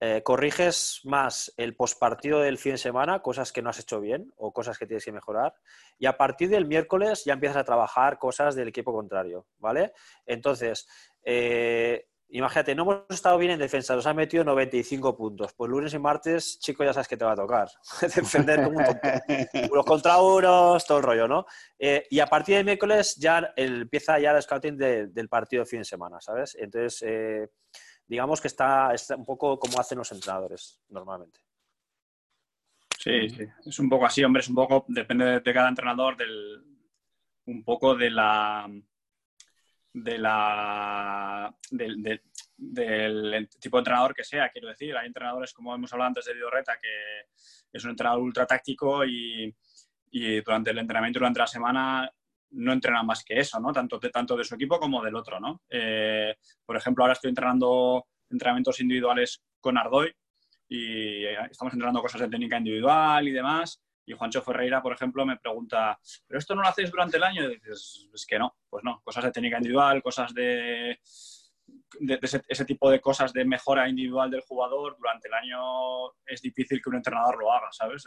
eh, corriges más el postpartido del fin de semana, cosas que no has hecho bien o cosas que tienes que mejorar, y a partir del miércoles ya empiezas a trabajar cosas del equipo contrario, ¿vale? Entonces, eh, imagínate, no hemos estado bien en defensa, nos han metido 95 puntos. Pues lunes y martes, chico, ya sabes que te va a tocar. Defender como un tonto. Unos contra unos, todo el rollo, ¿no? Eh, y a partir de miércoles ya empieza ya el scouting del partido de fin de semana, ¿sabes? Entonces, eh, digamos que está, un poco como hacen los entrenadores normalmente. Sí, sí, es un poco así, hombre, es un poco, depende de cada entrenador, del, un poco de la del, tipo de entrenador que sea, quiero decir. Hay entrenadores, como hemos hablado antes de Vidorreta, que es un entrenador ultra táctico y, durante el entrenamiento, durante la semana, no entrena más que eso, ¿no? Tanto de, tanto de su equipo como del otro, ¿no? Eh, por ejemplo, ahora estoy entrenando entrenamientos individuales con Ardoy y estamos entrenando cosas de técnica individual y demás. Y Juancho Ferreira, por ejemplo, me pregunta, ¿pero esto no lo hacéis durante el año? Y dices, es que no, pues no, cosas de técnica individual, cosas de, ese, tipo de cosas de mejora individual del jugador, durante el año es difícil que un entrenador lo haga, ¿sabes?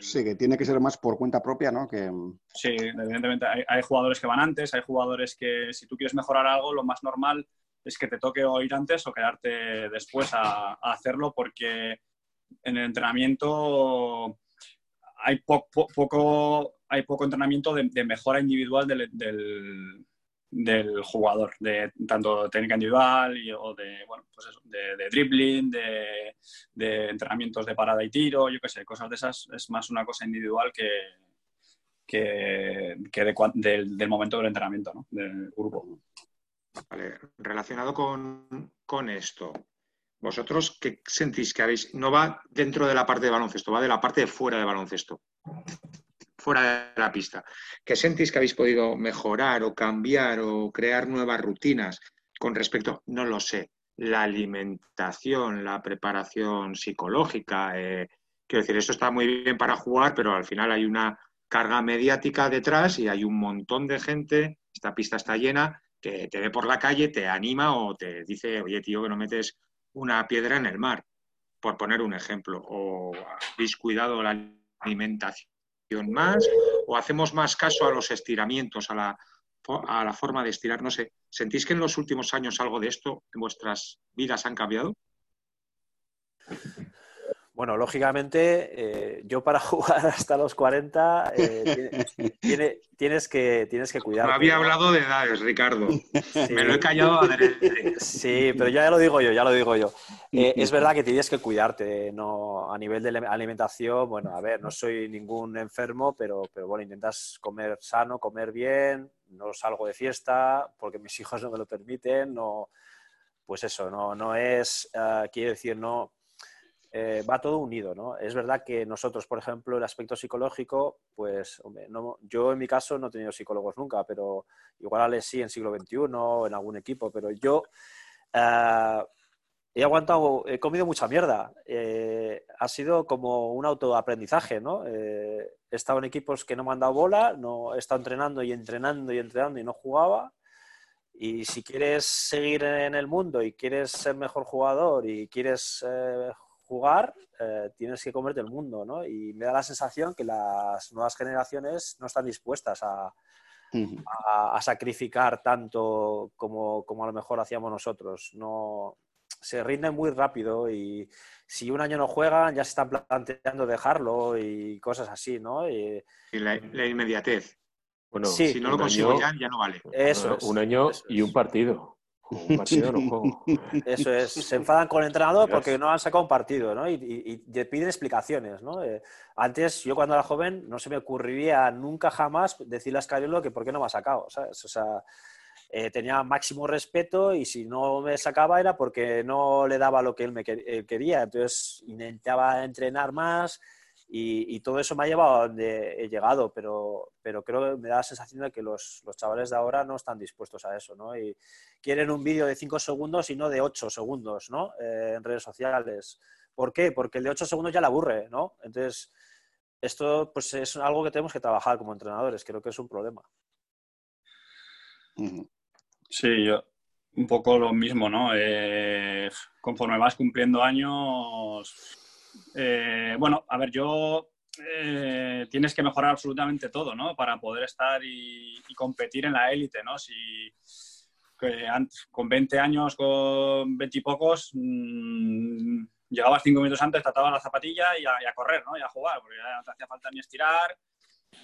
Sí, que tiene que ser más por cuenta propia, ¿no? Que... Sí, evidentemente hay, jugadores que van antes, hay jugadores que si tú quieres mejorar algo, lo más normal es que te toque o ir antes o quedarte después a hacerlo porque en el entrenamiento hay poco, hay poco entrenamiento de, mejora individual del, del, jugador, de tanto técnica individual o de, bueno, pues eso, de, dribbling, de, entrenamientos de parada y tiro, yo qué sé, cosas de esas. Es más una cosa individual que, que, del, momento del entrenamiento, ¿no? del grupo. Relacionado con, con esto, ¿Vosotros qué sentís que habéis? No va dentro de la parte de baloncesto, va de la parte de fuera de baloncesto, fuera de la pista. ¿Qué sentís que habéis podido mejorar o cambiar o crear nuevas rutinas con respecto, no lo sé, la alimentación, la preparación psicológica? Eh, quiero decir, eso está muy bien para jugar, pero al final hay una carga mediática detrás y hay un montón de gente, esta pista está llena, que te ve por la calle, te anima o te dice, oye, tío, que no metes una piedra en el mar, por poner un ejemplo. O habéis cuidado la alimentación más, o hacemos más caso a los estiramientos, a la, a la forma de estirar. No sé, ¿sentís que en los últimos años algo de esto en vuestras vidas han cambiado? Bueno, lógicamente, eh, yo para jugar hasta los 40 eh, tienes, que, tienes que cuidar. No había hablado de edades, Ricardo. Me lo he callado a Sí, pero ya lo digo yo, ya lo digo yo. Eh, es verdad que tienes que cuidarte, no a nivel de alimentación. Bueno, a ver, no soy ningún enfermo, pero, pero bueno, intentas comer sano, comer bien. No salgo de fiesta porque mis hijos no me lo permiten. No, pues eso, no, no es, quiero decir, no eh, va todo unido, ¿no? Es verdad que nosotros, por ejemplo, el aspecto psicológico, pues yo en mi caso no he tenido psicólogos nunca, pero igual Alex sí en siglo XXI, en algún equipo, pero yo eh, he aguantado, he comido mucha mierda. Eh, ha sido como un autoaprendizaje, ¿no? he estado en equipos que no me han dado bola, no, he estado entrenando y entrenando y entrenando y no jugaba. Y si quieres seguir en el mundo y quieres ser mejor jugador y quieres jugar, eh, tienes que comerte el mundo, ¿no? Y me da la sensación que las nuevas generaciones no están dispuestas a, sacrificar tanto como, a lo mejor hacíamos nosotros. No, se rinden muy rápido y si un año no juegan ya se están planteando dejarlo y cosas así, ¿no? Y, la, inmediatez. Bueno, si no lo consigo ya, ya no vale. Eso Un año y un partido. Un partido no juego. Eso es, se enfadan con el entrenador porque no han sacado un partido, ¿no? Y, te piden explicaciones, ¿no? Eh, antes, yo cuando era joven, no se me ocurriría nunca jamás decirle a Scariolo que por qué no me ha sacado, ¿sabes? O sea, eh, tenía máximo respeto y si no me sacaba era porque no le daba lo que él me quería. Entonces, intentaba entrenar más Y, todo eso me ha llevado a donde he llegado, pero, pero creo que me da la sensación de que los, los chavales de ahora no están dispuestos a eso, ¿no? Y quieren un vídeo de 5 segundos y no de 8 segundos, ¿no? Eh, en redes sociales. ¿Por qué? Porque el de 8 segundos ya le aburre, ¿no? Entonces, esto pues es algo que tenemos que trabajar como entrenadores, creo que es un problema. Sí, yo un poco lo mismo, ¿no? Eh, conforme vas cumpliendo años, eh, bueno, a ver, yo eh, tienes que mejorar absolutamente todo, ¿no? Para poder estar y, competir en la élite, ¿no? Si con 20 años, con 20 y pocos, mm, llegabas cinco minutos antes, tratabas la zapatilla y a, correr, ¿no? Y a jugar, porque ya no te hacía falta ni estirar,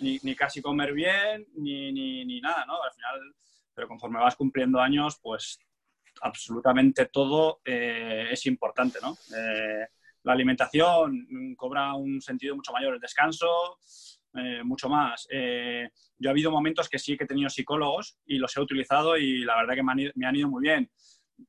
ni, casi comer bien, ni, ni, nada, ¿no? Al final, pero conforme vas cumpliendo años, pues absolutamente todo eh, es importante, ¿no? La alimentación cobra un sentido mucho mayor, el descanso, eh, mucho más. Eh, yo ha habido momentos que sí que he tenido psicólogos y los he utilizado y la verdad que me han ido, muy bien.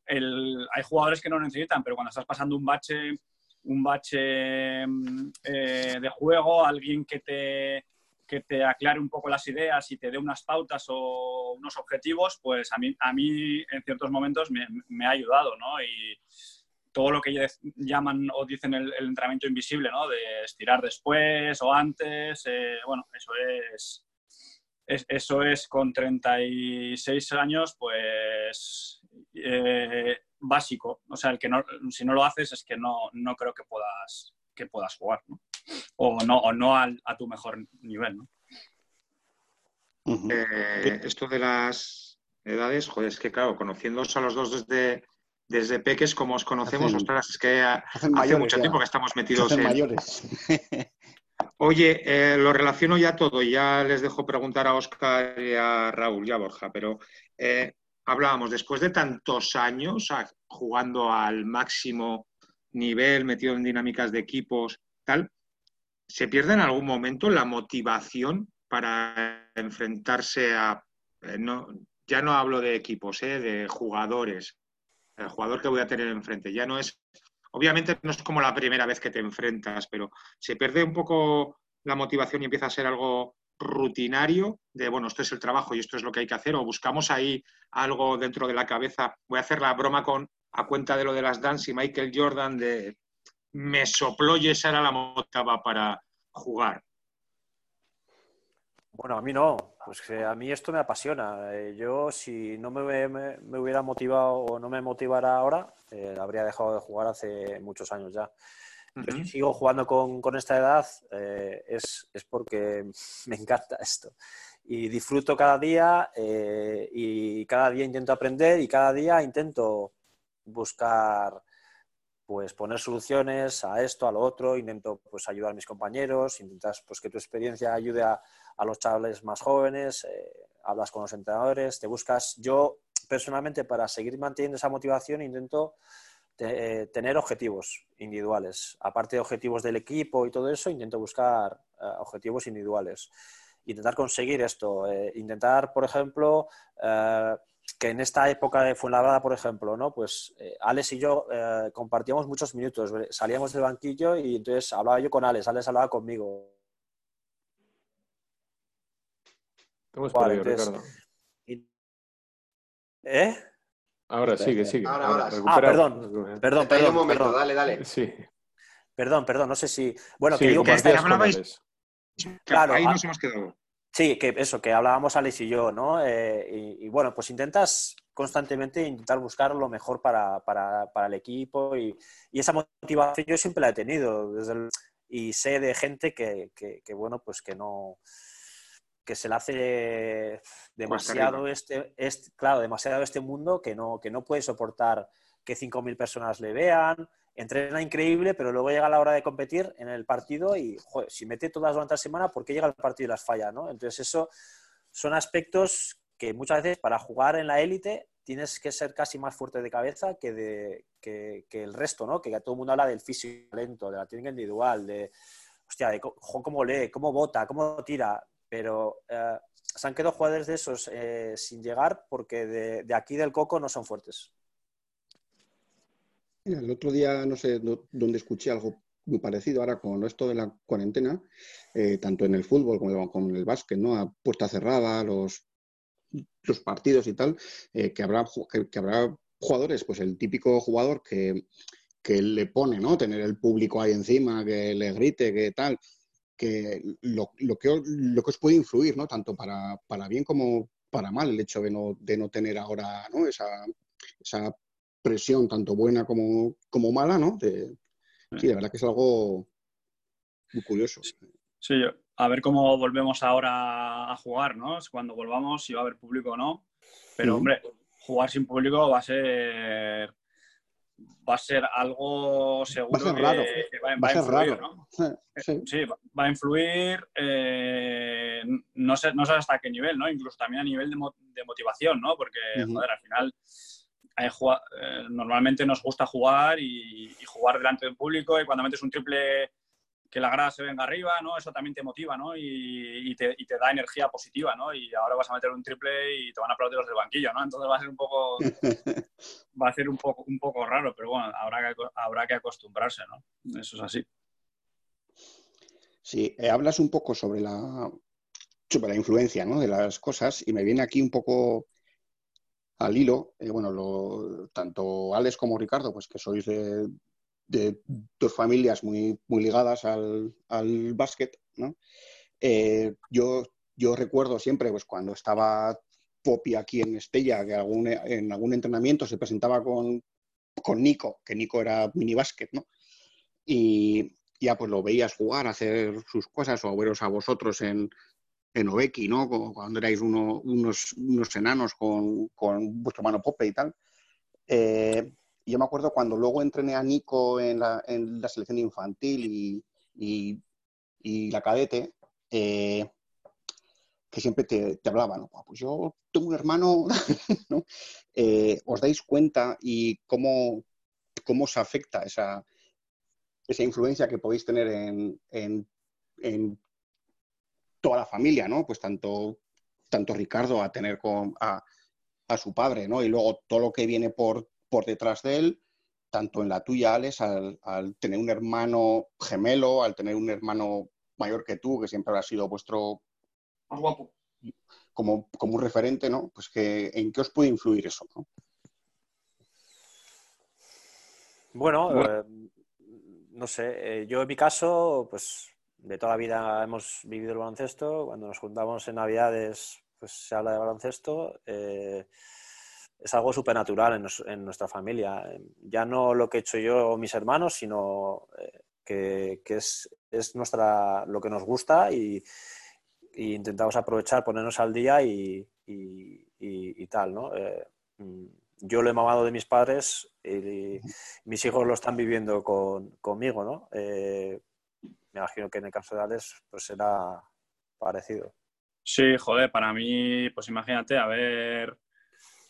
hay jugadores que no lo necesitan, pero cuando estás pasando un bache, un bache mm, eh, de juego, alguien que te, que te aclare un poco las ideas y te dé unas pautas o unos objetivos, pues a mí, a mí en ciertos momentos me, ha ayudado, ¿no? Todo lo que llaman o dicen el, entrenamiento invisible, ¿no? De estirar después o antes, eh, bueno, eso es, eso es con 36 años, pues eh, básico. O sea, el que no, si no lo haces es que no, no creo que puedas, que puedas jugar, ¿no? O no, o no a tu mejor nivel, ¿no? Eh, esto de las edades, joder, es que claro, conociéndose a los dos desde desde peques, como os conocemos, ostras, es que hace mucho tiempo que estamos metidos en... mayores. Oye, eh, lo relaciono ya todo, ya les dejo preguntar a Oscar y a Raúl y a Borja, pero eh, hablábamos, después de tantos años jugando al máximo nivel, metido en dinámicas de equipos, tal, ¿se pierde en algún momento la motivación para enfrentarse a, eh, no, ya no hablo de equipos, de jugadores, el jugador que voy a tener enfrente. Ya no es, obviamente no es como la primera vez que te enfrentas, pero se pierde un poco la motivación y empieza a ser algo rutinario de, bueno, esto es el trabajo y esto es lo que hay que hacer, o buscamos ahí algo dentro de la cabeza. Voy a hacer la broma con, a cuenta de lo de las dance y Michael Jordan de me sopló y esa era la motaba para jugar. Bueno, a mí no, pues a mí esto me apasiona. Eh, yo si no me, me, hubiera motivado o no me motivara ahora, eh, habría dejado de jugar hace muchos años ya. si sigo jugando con, con esta edad eh, es, es, porque me encanta esto. Y disfruto cada día y cada día intento aprender y cada día intento buscar pues poner soluciones a esto, a lo otro, intento pues ayudar a mis compañeros, intentas pues que tu experiencia ayude a, a los chavales más jóvenes, eh, hablas con los entrenadores, te buscas. Yo, personalmente, para seguir manteniendo esa motivación, intento eh, tener objetivos individuales. Aparte de objetivos del equipo y todo eso, intento buscar eh, objetivos individuales. Intentar conseguir esto. intentar, por ejemplo, que en esta época de Fuenlabrada, por ejemplo, ¿no? Pues Alex y yo compartíamos muchos minutos. Salíamos del banquillo y entonces hablaba yo con Alex, Alex hablaba conmigo ¿Eh? Ahora sigue, sigue. Ahora, ahora. Ah, perdón, perdón, perdón. un momento, dale, dale. Sí. Perdón, perdón, no sé si. Bueno, que digo que. Hablabais... Claro, ahí nos hemos quedado. Sí, que eso, que hablábamos Alex y yo, ¿no? Eh, y, bueno, pues intentas constantemente intentar buscar lo mejor para, para, para el equipo y, y, esa motivación yo siempre la he tenido desde y sé de gente que, que, que, bueno, pues que no, que se le hace demasiado este, este, claro, demasiado este mundo que no, que no puede soportar que 5.000 personas le vean, entrena increíble, pero luego llega la hora de competir en el partido y, si mete todas durante la semana, ¿por qué llega el partido y las falla? ¿no? Entonces, eso son aspectos que muchas veces para jugar en la élite tienes que ser casi más fuerte de cabeza que, de, que, el resto, ¿no? Que todo el mundo habla del físico lento, de la técnica individual, de, hostia, de cómo lee, cómo bota, cómo tira pero eh, se han quedado jugadores de esos eh, sin llegar porque de, aquí del coco no son fuertes. El otro día, no sé dónde escuché algo muy parecido ahora con esto de la cuarentena, eh, tanto en el fútbol como con el básquet, ¿no? A puerta cerrada, los, los partidos y tal, eh, que, habrá, que, habrá jugadores, pues el típico jugador que, que le pone, ¿no? Tener el público ahí encima, que le grite, que tal, que lo, lo, que, lo que os puede influir, ¿no? Tanto para, para bien como para mal el hecho de no, de no tener ahora ¿no? Esa, esa presión, tanto buena como, como mala, ¿no? De, sí, la verdad que es algo muy curioso. Sí, a ver cómo volvemos ahora a jugar, ¿no? Cuando volvamos, si va a haber público o no. Pero, hombre, jugar sin público va a ser va a ser algo seguro va a que, va, a, influir, ¿no? Sí. va a influir, eh, no, sé, no sé hasta qué nivel, ¿no? Incluso también a nivel de, motivación, ¿no? Porque, joder, al final hay, eh, normalmente nos gusta jugar y, y, jugar delante del público y cuando metes un triple que la grada se venga arriba, ¿no? Eso también te motiva, ¿no? Y, te, da energía positiva, ¿no? Y ahora vas a meter un triple y te van a aplaudir los del banquillo, ¿no? Entonces va a ser un poco, va a ser un poco, un poco raro, pero bueno, habrá que, habrá que acostumbrarse, ¿no? Eso es así. Sí, eh, hablas un poco sobre la, sobre la influencia, ¿no? De las cosas y me viene aquí un poco al hilo, eh, bueno, lo, tanto Alex como Ricardo, pues que sois de, dos familias muy, muy ligadas al, al básquet, ¿no? Eh, yo, yo recuerdo siempre, pues cuando estaba Popi aquí en Estella, que en algún entrenamiento se presentaba con, con Nico, que Nico era mini básquet, ¿no? Y ya pues lo veías jugar, hacer sus cosas, o veros a vosotros en, en Oveki, ¿no? Cuando erais unos, unos enanos con, con vuestro mano Pope y tal. Eh, yo me acuerdo cuando luego entrené a Nico en la, en la selección infantil y, y, la cadete, eh, que siempre te, te hablaban, pues yo tengo un hermano, ¿no? Eh, ¿Os dais cuenta y cómo, cómo os afecta esa, esa influencia que podéis tener en, en, en, toda la familia, ¿no? Pues tanto, tanto Ricardo a tener con, a, a su padre, ¿no? Y luego todo lo que viene por, por detrás de él, tanto en la tuya, Alex, al, tener un hermano gemelo, al tener un hermano mayor que tú, que siempre habrá sido vuestro... Más guapo. Como, como un referente, ¿no? Pues que, ¿en qué os puede influir eso, ¿no? Bueno, eh, no sé, eh, yo en mi caso, pues de toda la vida hemos vivido el baloncesto. Cuando nos juntamos en Navidades, pues se habla de baloncesto. Eh, es algo supernatural en, en, nuestra familia. Ya no lo que he hecho yo o mis hermanos, sino eh, que, es, es, nuestra, lo que nos gusta y, intentamos aprovechar, ponernos al día y, y, tal, ¿no? Eh, mm, yo lo he mamado de mis padres y, mis hijos lo están viviendo con, conmigo, ¿no? Eh, me imagino que en el caso de Alex pues será parecido. Sí, joder, para mí, pues imagínate, a ver,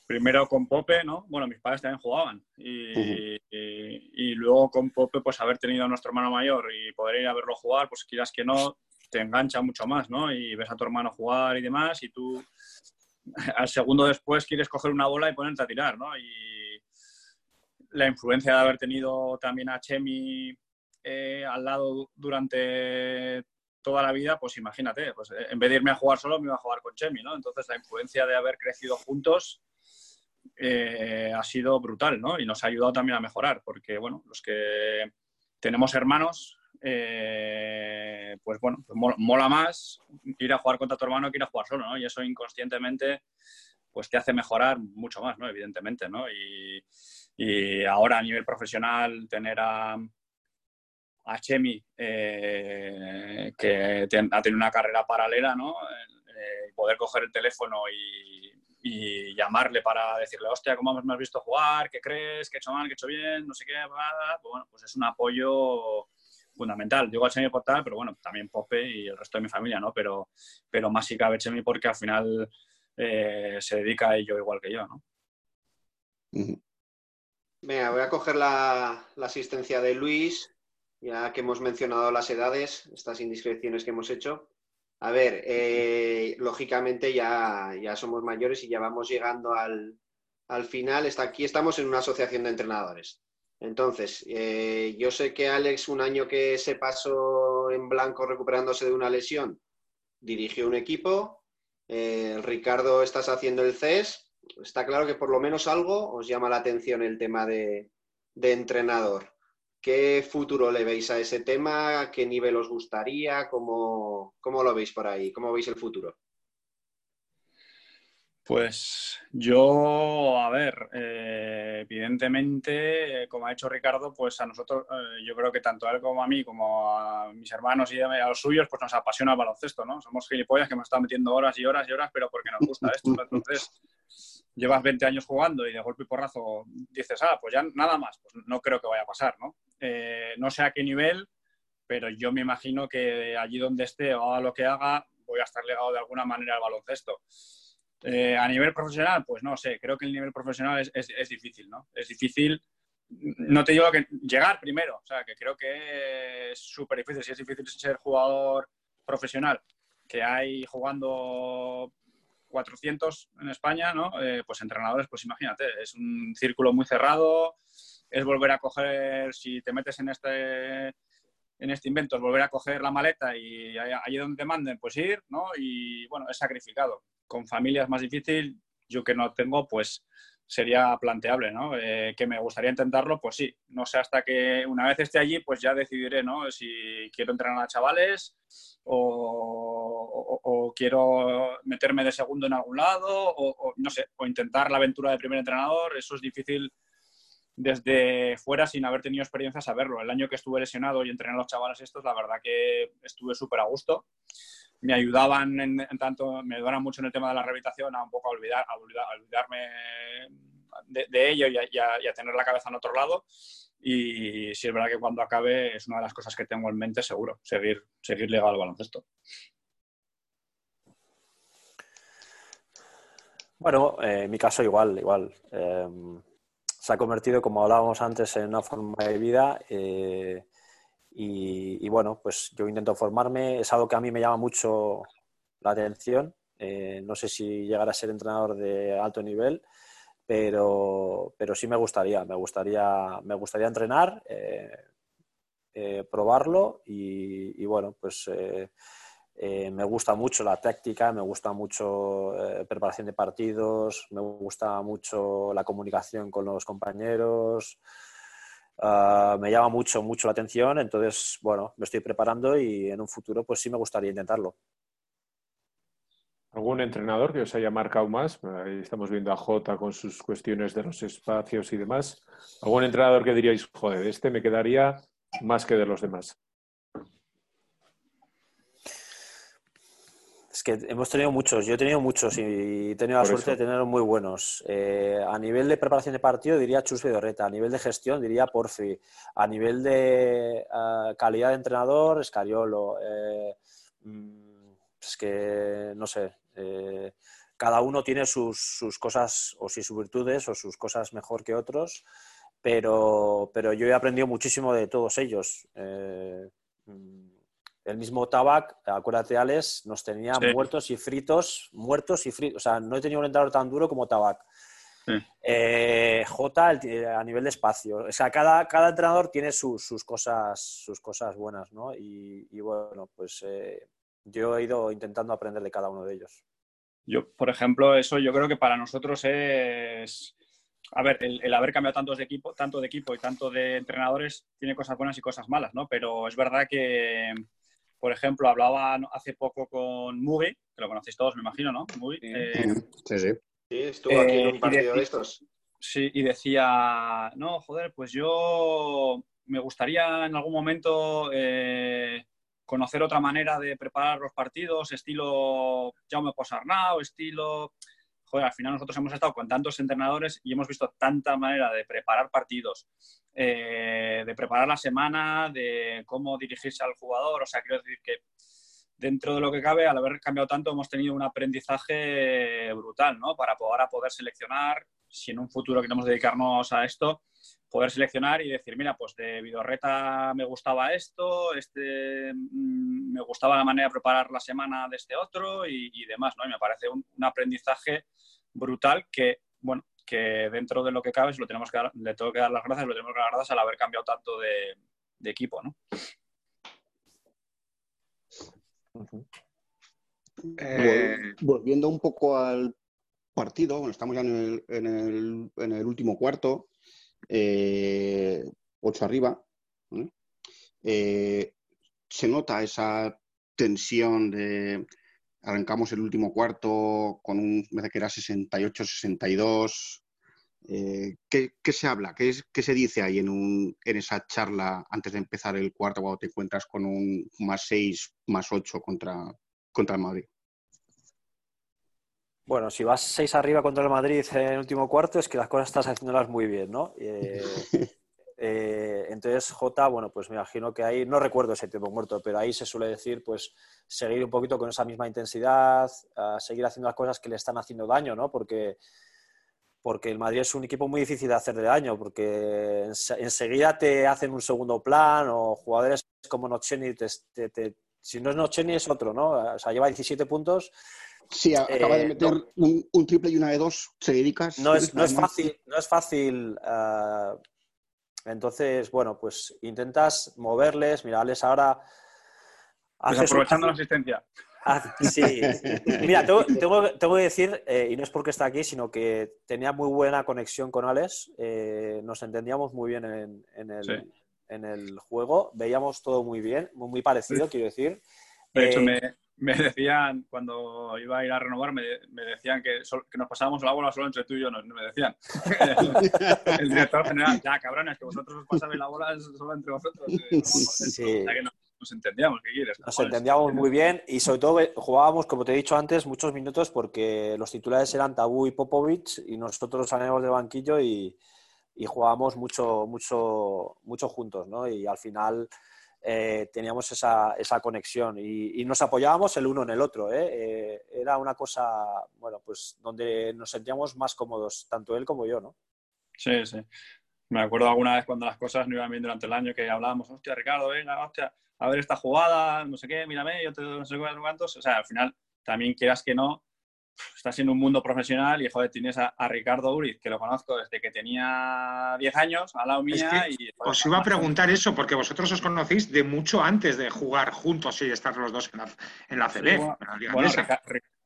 primero con Pope, ¿no? Bueno, mis padres también jugaban. Y, y, luego con Pope, pues haber tenido a nuestro hermano mayor y poder ir a verlo jugar, pues quieras que no, te engancha mucho más, ¿no? Y ves a tu hermano jugar y demás, y tú al segundo después quieres coger una bola y ponerte a tirar, ¿no? Y la influencia de haber tenido también a Chemi eh, al lado durante toda la vida, pues imagínate, pues en vez de irme a jugar solo, me iba a jugar con Chemi, ¿no? Entonces la influencia de haber crecido juntos eh, ha sido brutal, ¿no? Y nos ha ayudado también a mejorar, porque, bueno, los que tenemos hermanos, eh, pues bueno, pues mola más ir a jugar contra tu hermano que ir a jugar solo, ¿no? Y eso inconscientemente, pues te hace mejorar mucho más, ¿no? Evidentemente, ¿no? Y, ahora a nivel profesional, tener a, a Chemi, eh, que ha tenido una carrera paralela, ¿no? poder coger el teléfono y y llamarle para decirle, hostia, ¿cómo me has visto jugar? ¿Qué crees? ¿Qué he hecho mal? ¿Qué he hecho bien? No sé qué. Pues bueno, pues es un apoyo fundamental. Digo al Chemi Portal, pero bueno, también Pope y el resto de mi familia, ¿no? Pero, pero más si cabe Chemi porque al final eh, se dedica a ello igual que yo, ¿no? Venga, voy a coger la, la asistencia de Luis, ya que hemos mencionado las edades, estas indiscreciones que hemos hecho. A ver, eh, lógicamente ya, ya somos mayores y ya vamos llegando al, final. Está, aquí estamos en una asociación de entrenadores. Entonces, eh, yo sé que Alex, un año que se pasó en blanco recuperándose de una lesión, dirigió un equipo. Eh, Ricardo, estás haciendo el CES. Está claro que por lo menos algo os llama la atención el tema de, entrenador. ¿Qué futuro le veis a ese tema? ¿Qué nivel os gustaría? ¿Cómo, cómo lo veis por ahí? ¿Cómo veis el futuro? Pues yo, a ver, eh, evidentemente, eh, como ha dicho Ricardo, pues a nosotros, eh, yo creo que tanto a él como a mí, como a mis hermanos y a, los suyos, pues nos apasiona el baloncesto, ¿no? Somos gilipollas que hemos estado metiendo horas y horas y horas, pero porque nos gusta esto. Entonces, llevas 20 años jugando y de golpe y porrazo dices, ah, pues ya nada más, pues no creo que vaya a pasar, ¿no? no sé a qué nivel, pero yo me imagino que allí donde esté o haga lo que haga, voy a estar legado de alguna manera al baloncesto. Eh, a nivel profesional, pues no sé, creo que el nivel profesional es, difícil, ¿no? Es difícil, no te digo que llegar primero, o sea, que creo que es súper difícil, si es difícil ser jugador profesional, que hay jugando 400 en España, ¿no? Eh, pues entrenadores, pues imagínate, es un círculo muy cerrado, es volver a coger, si te metes en este en este invento, es volver a coger la maleta y allí donde te manden, pues ir, ¿no? Y bueno, es sacrificado con familias más difícil, yo que no tengo, pues sería planteable, ¿no? Eh, que me gustaría intentarlo, pues sí. No sé hasta que una vez esté allí, pues ya decidiré, ¿no? Si quiero entrenar a chavales o, quiero meterme de segundo en algún lado o, no sé, o intentar la aventura de primer entrenador. Eso es difícil desde fuera sin haber tenido experiencia saberlo. El año que estuve lesionado y entrené a los chavales estos, la verdad que estuve súper a gusto me ayudaban en, tanto, me ayudaron mucho en el tema de la rehabilitación a un poco a, olvidar, a, olvidarme de, ello y a, tener la cabeza en otro lado. Y sí es verdad que cuando acabe es una de las cosas que tengo en mente seguro, seguir, seguir legal al baloncesto. Bueno, eh, en mi caso igual, igual. Em, se ha convertido, como hablábamos antes, en una forma de vida. Eh, y, bueno, pues yo intento formarme, es algo que a mí me llama mucho la atención. Eh, no sé si llegar a ser entrenador de alto nivel, pero, pero sí me gustaría, me gustaría, me gustaría entrenar, eh, eh, probarlo y, bueno, pues me gusta mucho la táctica, me gusta mucho preparación de partidos, me gusta mucho la comunicación con los compañeros. Ah, me llama mucho, mucho la atención, entonces, bueno, me estoy preparando y en un futuro, pues sí me gustaría intentarlo. ¿Algún entrenador que os haya marcado más? Ahí estamos viendo a Jota con sus cuestiones de los espacios y demás. ¿Algún entrenador que diríais, joder, este me quedaría más que de los demás? Es que hemos tenido muchos, yo he tenido muchos y he tenido la suerte de tener muy buenos. Eh, a nivel de preparación de partido diría Chus Vidorreta, a nivel de gestión diría Porfi, a nivel de eh, calidad de entrenador, Escariolo. Eh, mm, es que, no sé, cada uno tiene sus, cosas o sus virtudes o sus cosas mejor que otros, pero, pero yo he aprendido muchísimo de todos ellos. Mm, el mismo Tabac, acuérdate, Alex, nos tenía muertos y fritos, muertos y fritos. O sea, no he tenido un entrenador tan duro como Tabac. Eh, J a nivel de espacio. O sea, cada, cada entrenador tiene sus, cosas, sus cosas buenas, ¿no? Y, bueno, pues eh, yo he ido intentando aprender de cada uno de ellos. Yo, por ejemplo, eso yo creo que para nosotros es. A ver, el, el haber cambiado tantos de equipo, tanto de equipo y tanto de entrenadores tiene cosas buenas y cosas malas, ¿no? Pero es verdad que por ejemplo, hablaba hace poco con Mugi, que lo conocéis todos, me imagino, ¿no? Mugi. Eh, sí, sí. Sí, estuvo aquí en un eh, partido de estos. Sí, y decía, no, joder, pues yo me gustaría en algún momento eh, conocer otra manera de preparar los partidos, estilo Jaume Posarnau, estilo al final nosotros hemos estado con tantos entrenadores y hemos visto tanta manera de preparar partidos, eh, de preparar la semana, de cómo dirigirse al jugador. O sea, quiero decir que dentro de lo que cabe, al haber cambiado tanto, hemos tenido un aprendizaje brutal, ¿no? Para poder, poder seleccionar, si en un futuro queremos dedicarnos a esto, poder seleccionar y decir, mira, pues de Vidorreta me gustaba esto, este mm, me gustaba la manera de preparar la semana de este otro y, demás, ¿no? Y me parece un, aprendizaje brutal que, bueno, que dentro de lo que cabe, lo tenemos que le tengo que dar las gracias, lo tenemos que dar las gracias al haber cambiado tanto de, equipo, ¿no? Eh, volviendo un poco al partido, bueno, estamos ya en el, último cuarto, eh, ocho arriba. Eh, se nota esa tensión de arrancamos el último cuarto con un, me que era 68-62. Eh, ¿qué, se habla? ¿Qué, ¿Qué, se dice ahí en, un, en esa charla antes de empezar el cuarto cuando te encuentras con un más 6, más 8 contra, contra el Madrid? Bueno, si vas 6 arriba contra el Madrid en el último cuarto es que las cosas estás haciéndolas muy bien, ¿no? Eh, eh, entonces, J, bueno, pues me imagino que ahí, no recuerdo ese tiempo muerto, pero ahí se suele decir, pues, seguir un poquito con esa misma intensidad, seguir haciendo las cosas que le están haciendo daño, ¿no? Porque, porque el Madrid es un equipo muy difícil de hacer de daño, porque enseguida te hacen un segundo plan o jugadores como Nocheni, si no es Nocheni es otro, ¿no? O sea, lleva 17 puntos. Sí, acaba de eh, meter un, triple y una de dos seguidicas. No es, no es fácil, no es fácil ah, entonces, bueno, pues intentas moverles, mirarles ahora. Pues aprovechando la asistencia. sí. Mira, tengo, que decir, eh, y no es porque está aquí, sino que tenía muy buena conexión con Alex. Eh, nos entendíamos muy bien en, el, juego. Veíamos todo muy bien, muy, parecido, quiero decir. De hecho, eh, me, me decían, cuando iba a ir a renovar, me, decían que, que, nos pasábamos la bola solo entre tú y yo, no, me decían. el director general, ya cabrones, que vosotros os pasabais la bola solo entre vosotros. sí. que nos, entendíamos, ¿qué quieres? Nos entendíamos muy bien y sobre todo jugábamos, como te he dicho antes, muchos minutos porque los titulares eran Tabú y Popovich y nosotros salíamos del banquillo y, y jugábamos mucho, mucho, mucho juntos, ¿no? Y al final eh, teníamos esa, conexión y, nos apoyábamos el uno en el otro. ¿eh? Eh, era una cosa, bueno, pues donde nos sentíamos más cómodos, tanto él como yo, ¿no? Sí, sí. Me acuerdo alguna vez cuando las cosas no iban bien durante el año que hablábamos, hostia, Ricardo, venga, hostia, a ver esta jugada, no sé qué, mírame, yo te doy no sé cuántos. O sea, al final, también quieras que no, estás en un mundo profesional y, joder, tienes a, Ricardo Uriz, que lo conozco desde que tenía 10 años, al lado mía. y, os iba a preguntar eso, porque vosotros os conocéis de mucho antes de jugar juntos y estar los dos en la, en la bueno,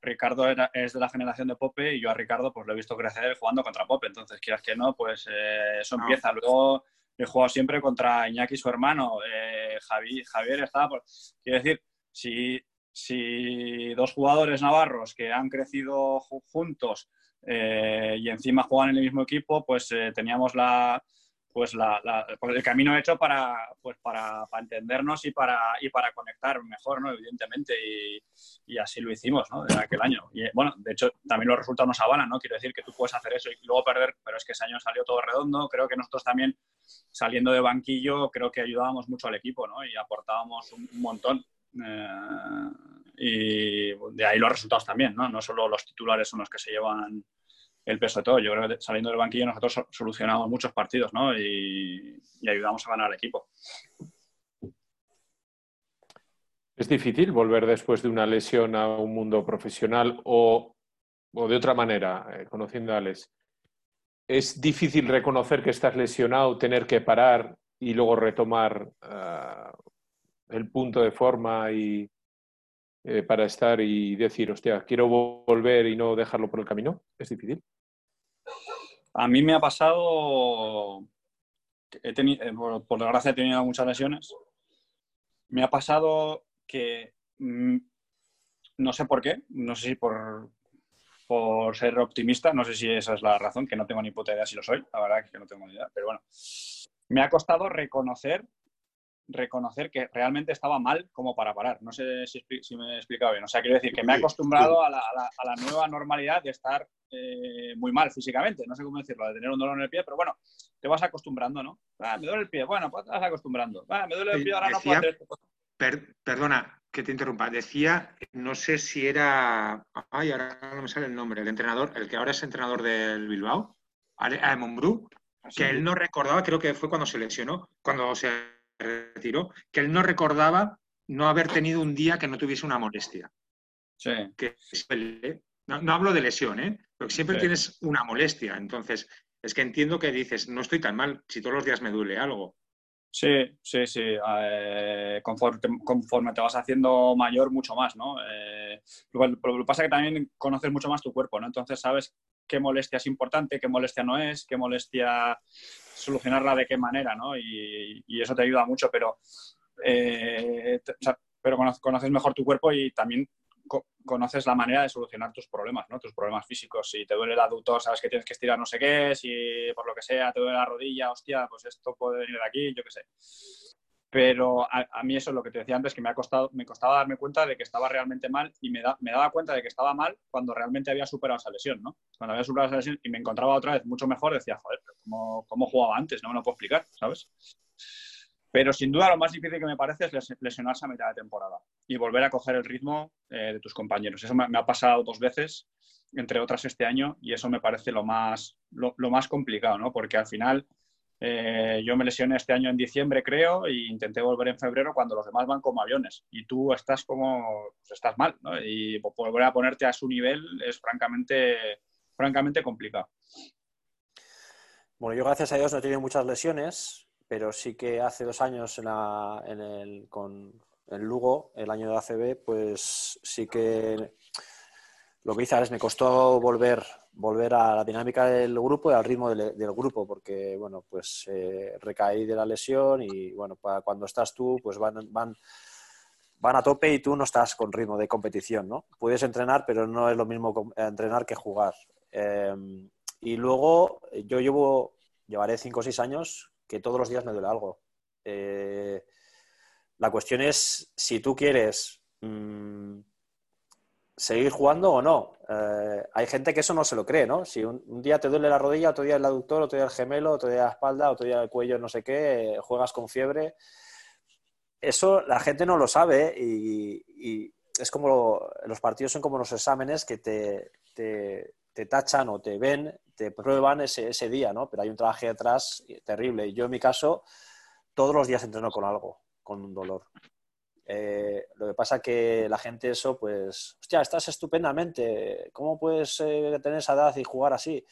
Ricardo es de la generación de Pope y yo a Ricardo pues lo he visto crecer jugando contra Pope. Entonces, quieras que no, pues eh, eso empieza. Luego he jugado siempre contra Iñaki, su hermano. Eh, Javier estaba por... Quiero decir, si si dos jugadores navarros que han crecido juntos eh, y encima juegan en el mismo equipo, pues eh, teníamos la, pues pues el camino hecho para, pues para, entendernos y para, y para conectar mejor, ¿no? evidentemente, y, así lo hicimos ¿no? desde aquel año. Y bueno, de hecho, también los resultados nos avalan, ¿no? Quiero decir que tú puedes hacer eso y luego perder, pero es que ese año salió todo redondo. Creo que nosotros también, saliendo de banquillo, creo que ayudábamos mucho al equipo ¿no? y aportábamos un montón. Eh, y de ahí los resultados también, ¿no? No solo los titulares son los que se llevan el peso de todo. Yo creo que saliendo del banquillo nosotros solucionamos muchos partidos, ¿no? Y, ayudamos a ganar al equipo. ¿Es difícil volver después de una lesión a un mundo profesional o, de otra manera, eh, conociendo a Alex? ¿Es difícil reconocer que estás lesionado, tener que parar y luego retomar ah, el punto de forma y eh, para estar y decir, hostia, quiero volver y no dejarlo por el camino? ¿Es difícil? A mí me ha pasado, he tenido, eh, por, desgracia he tenido muchas lesiones, me ha pasado que mm, no sé por qué, no sé si por, por ser optimista, no sé si esa es la razón, que no tengo ni puta idea si lo soy, la verdad que no tengo ni idea, pero bueno, me ha costado reconocer reconocer que realmente estaba mal como para parar. No sé si, me he explicado bien. O sea, quiero decir que me he acostumbrado a la, nueva normalidad de estar eh, muy mal físicamente. No sé cómo decirlo, de tener un dolor en el pie, pero bueno, te vas acostumbrando, ¿no? Ah, me duele el pie. Bueno, pues te vas acostumbrando. Ah, me duele el pie, ahora no puedo hacer esto. perdona que te interrumpa. Decía, no sé si era. Ay, ahora no me sale el nombre. El entrenador, el que ahora es entrenador del Bilbao, Monbrú, ah, que él no recordaba, creo que fue cuando se lesionó, cuando se retiró, que él no recordaba no haber tenido un día que no tuviese una molestia. Sí. Que No, hablo de lesión, ¿eh? Porque siempre Sí. tienes una molestia. Entonces, es que entiendo que dices, no estoy tan mal si todos los días me duele algo. Sí, sí, sí. Eh, conforme, te, conforme te vas haciendo mayor, mucho más, ¿no? Eh, lo, lo que pasa es que también conoces mucho más tu cuerpo, ¿no? Entonces sabes qué molestia es importante, qué molestia no es, qué molestia solucionarla de qué manera, ¿no? Y, y eso te ayuda mucho, pero, eh, pero cono- conoces mejor tu cuerpo y también co- conoces la manera de solucionar tus problemas, ¿no? Tus problemas físicos. Si te duele el aductor, sabes que tienes que estirar no sé qué. Si por lo que sea te duele la rodilla, hostia, pues esto puede venir de aquí, yo qué sé. Pero a, mí eso es lo que te decía antes, que me, ha costado, me costaba darme cuenta de que estaba realmente mal y me, me daba cuenta de que estaba mal cuando realmente había superado esa lesión, ¿no? Cuando había superado esa lesión y me encontraba otra vez mucho mejor, decía, joder, pero ¿cómo, cómo jugaba antes? No me lo puedo explicar, ¿sabes? Pero sin duda lo más difícil que me parece es les- lesionarse a mitad de temporada y volver a coger el ritmo eh, de tus compañeros. Eso me, ha pasado dos veces, entre otras este año, y eso me parece lo más, lo más complicado, ¿no? Porque al final eh, yo me lesioné este año en diciembre, creo, e intenté volver en febrero cuando los demás van como aviones. Y tú estás como, pues estás mal, ¿no? Y volver a ponerte a su nivel es francamente, francamente complicado. Bueno, yo gracias a Dios no he tenido muchas lesiones, pero sí que hace dos años en en el, con el Lugo, el año de ACB, pues sí que lo que hice Alex, me costó volver, volver a la dinámica del grupo y al ritmo del, grupo, porque bueno, pues eh, recaí de la lesión y bueno, cuando estás tú, pues van, van, van a tope y tú no estás con ritmo de competición, ¿no? Puedes entrenar, pero no es lo mismo entrenar que jugar. Eh, y luego yo llevo, llevaré cinco o seis años que todos los días me duele algo. Eh, la cuestión es si tú quieres mm, seguir jugando o no. Eh, hay gente que eso no se lo cree, ¿no? Si un, día te duele la rodilla, otro día el aductor, otro día el gemelo, otro día la espalda, otro día el cuello, no sé qué, eh, juegas con fiebre. Eso la gente no lo sabe y, y es como lo- los partidos son como los exámenes que te, te, te tachan o te ven, te prueban ese, ese día, ¿no? Pero hay un trabajo detrás terrible. Y yo en mi caso todos los días entreno con algo, con un dolor. Eh, lo que pasa que la gente eso, pues, hostia, estás estupendamente, ¿cómo puedes eh, tener esa edad y jugar así?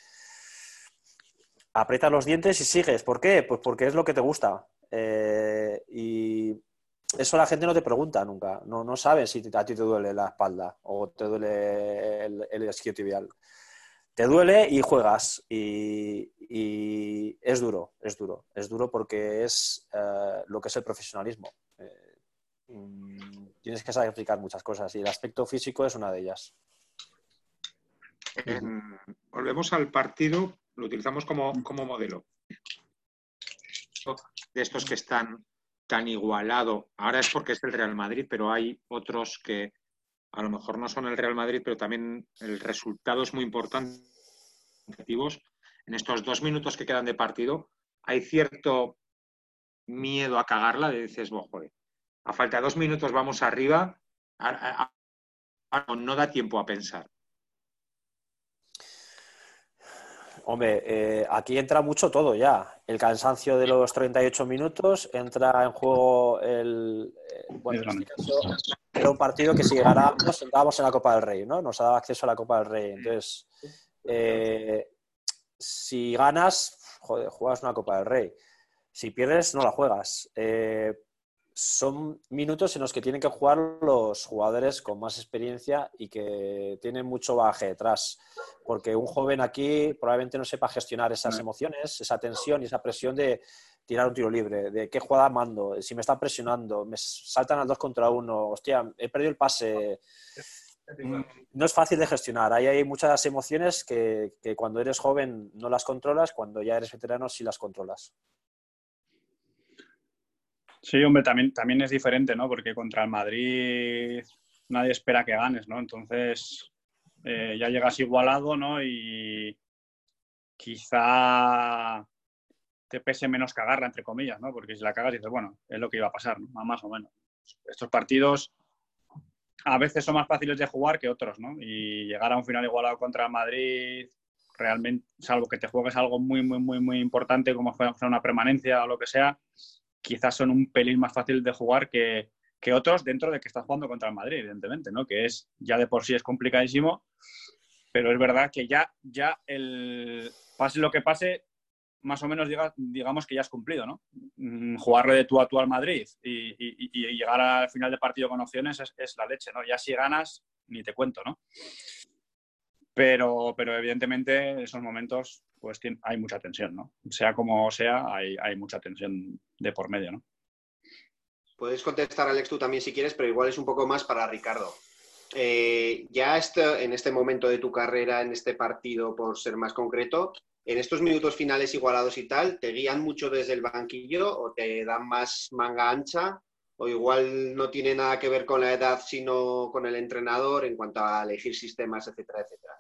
Aprietas los dientes y sigues. ¿Por qué? Pues porque es lo que te gusta. Eh, y eso la gente no te pregunta nunca. No, no si a ti te duele la espalda o te duele el, el isquiotibial. Te duele y juegas. Y, es duro, es duro. Es duro porque es lo que es el profesionalismo. Tienes que sacrificar muchas cosas y el aspecto físico es una de ellas. Volvemos al partido, lo utilizamos como, como modelo. De estos que están tan igualado, ahora es porque es el Real Madrid, pero hay otros que a lo mejor no son el Real Madrid, pero también el resultado es muy importante. En estos dos minutos que quedan de partido, hay cierto miedo a cagarla, de dices, "Buah, joder, a falta de dos minutos vamos arriba, no da tiempo a pensar. Hombre, eh, aquí entra mucho todo ya. El cansancio de los 38 minutos, entra en juego el... eh, bueno, en este caso era un partido que si ganáramos entrábamos en la Copa del Rey, ¿no? Nos daba acceso a la Copa del Rey. Entonces, eh, si ganas, joder, juegas una Copa del Rey. Si pierdes, no la juegas. Son minutos en los que tienen que jugar los jugadores con más experiencia y que tienen mucho baje detrás. Porque un joven aquí probablemente no sepa gestionar esas emociones, esa tensión y esa presión de tirar un tiro libre, de qué jugada mando, si me están presionando, me saltan al dos contra uno, hostia, he perdido el pase. Mm, No es fácil de gestionar. Ahí hay muchas emociones que, que cuando eres joven no las controlas, cuando ya eres veterano sí las controlas. Sí, hombre, también, también es diferente, ¿no? Porque contra el Madrid nadie espera que ganes, ¿no? Entonces eh, ya llegas igualado, ¿no? Y quizá te pese menos cagarla, entre comillas, ¿no? Porque si la cagas dices, bueno, es lo que iba a pasar, ¿no? Más o menos. Estos partidos a veces son más fáciles de jugar que otros, ¿no? Y llegar a un final igualado contra el Madrid, realmente, salvo que te juegues algo muy, muy, muy, muy importante, como fuera una permanencia o lo que sea, quizás son un pelín más fáciles de jugar que, que, otros dentro de que estás jugando contra el Madrid, evidentemente, ¿no? Que es, ya de por sí es complicadísimo, pero es verdad que ya, ya el pase lo que pase, más o menos digamos que ya has cumplido, ¿no? Mm, jugarle de tú a tú al Madrid y, llegar al final de partido con opciones es, la leche, ¿no? Ya si ganas, ni te cuento, ¿no? Pero, pero evidentemente en esos momentos pues hay mucha tensión, ¿no? Sea como sea, hay, mucha tensión de por medio, ¿no? Puedes contestar, Alex, tú también si quieres, pero igual es un poco más para Ricardo. Eh, ya este, en este momento de tu carrera, en este partido, por ser más concreto, en estos minutos finales igualados y tal, ¿te guían mucho desde el banquillo o te dan más manga ancha? ¿O igual no tiene nada que ver con la edad, sino con el entrenador en cuanto a elegir sistemas, etcétera, etcétera?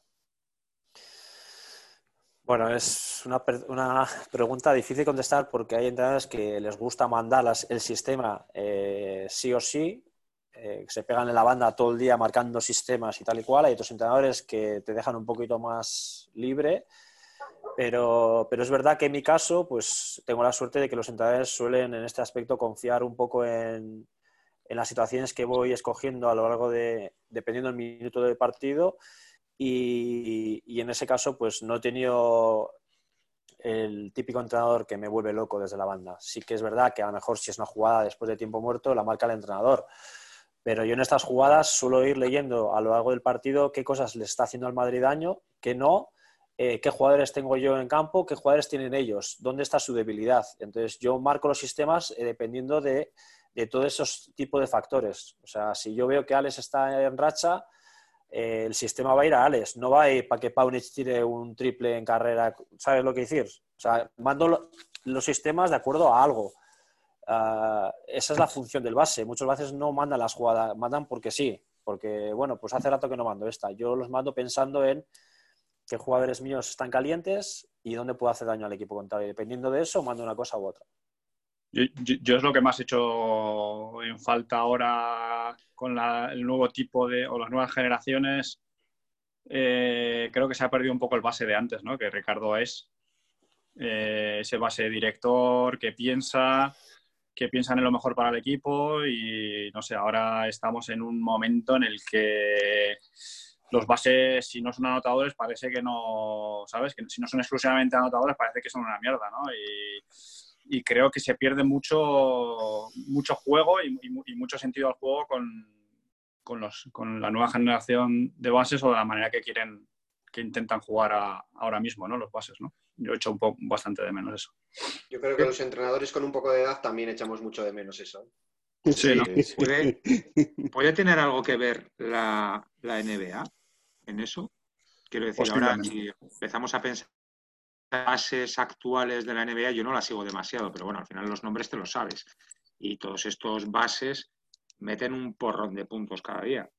Bueno, es una, pregunta difícil de contestar porque hay entrenadores que les gusta mandar el sistema eh, sí o sí, eh, se pegan en la banda todo el día marcando sistemas y tal y cual. Hay otros entrenadores que te dejan un poquito más libre, pero, pero es verdad que en mi caso, pues tengo la suerte de que los entrenadores suelen en este aspecto confiar un poco en, en las situaciones que voy escogiendo a lo largo de, dependiendo del minuto del partido y, en ese caso, pues no he tenido el típico entrenador que me vuelve loco desde la banda. Sí que es verdad que a lo mejor si es una jugada después de tiempo muerto, la marca el entrenador. Pero yo en estas jugadas suelo ir leyendo a lo largo del partido qué cosas le está haciendo al Madrid daño, qué no, eh, qué jugadores tengo yo en campo, qué jugadores tienen ellos, dónde está su debilidad. Entonces yo marco los sistemas eh, dependiendo de, de todos esos tipos de factores. O sea, si yo veo que Alex está en racha, el sistema va a ir a Alex, no va a ir para que Paunich tire un triple en carrera. ¿Sabes lo que decir? O sea, mando los sistemas de acuerdo a algo. Ah, esa es la función del base. Muchas veces no mandan las jugadas, mandan porque sí, porque bueno, pues hace rato que no mando esta. Yo los mando pensando en qué jugadores míos están calientes y dónde puedo hacer daño al equipo contrario. Dependiendo de eso, mando una cosa u otra. Yo, es lo que más he hecho en falta ahora con el nuevo tipo de, o las nuevas generaciones. Eh, creo que se ha perdido un poco el base de antes, ¿no? Que Ricardo es eh, ese base director que piensa, que piensa en lo mejor para el equipo y no sé, ahora estamos en un momento en el que los bases, si no son anotadores, parece que no, ¿sabes? Que si no son exclusivamente anotadores, parece que son una mierda, ¿no? Y, y creo que se pierde mucho, mucho juego y, mucho sentido al juego con, con, los, con, la nueva generación de bases o de la manera que quieren que intentan jugar ahora mismo, ¿no? Los bases, ¿no? Yo he hecho un poco, bastante de menos eso. Yo creo que los entrenadores con un poco de edad también echamos mucho de menos eso. Sí, ¿Puede, ¿Puede, tener algo que ver la, la NBA en eso? Quiero decir, ahora si empezamos a pensar bases actuales de la NBA yo no las sigo demasiado, pero bueno, al final los nombres te los sabes. Y todos estos bases meten un porrón de puntos cada día.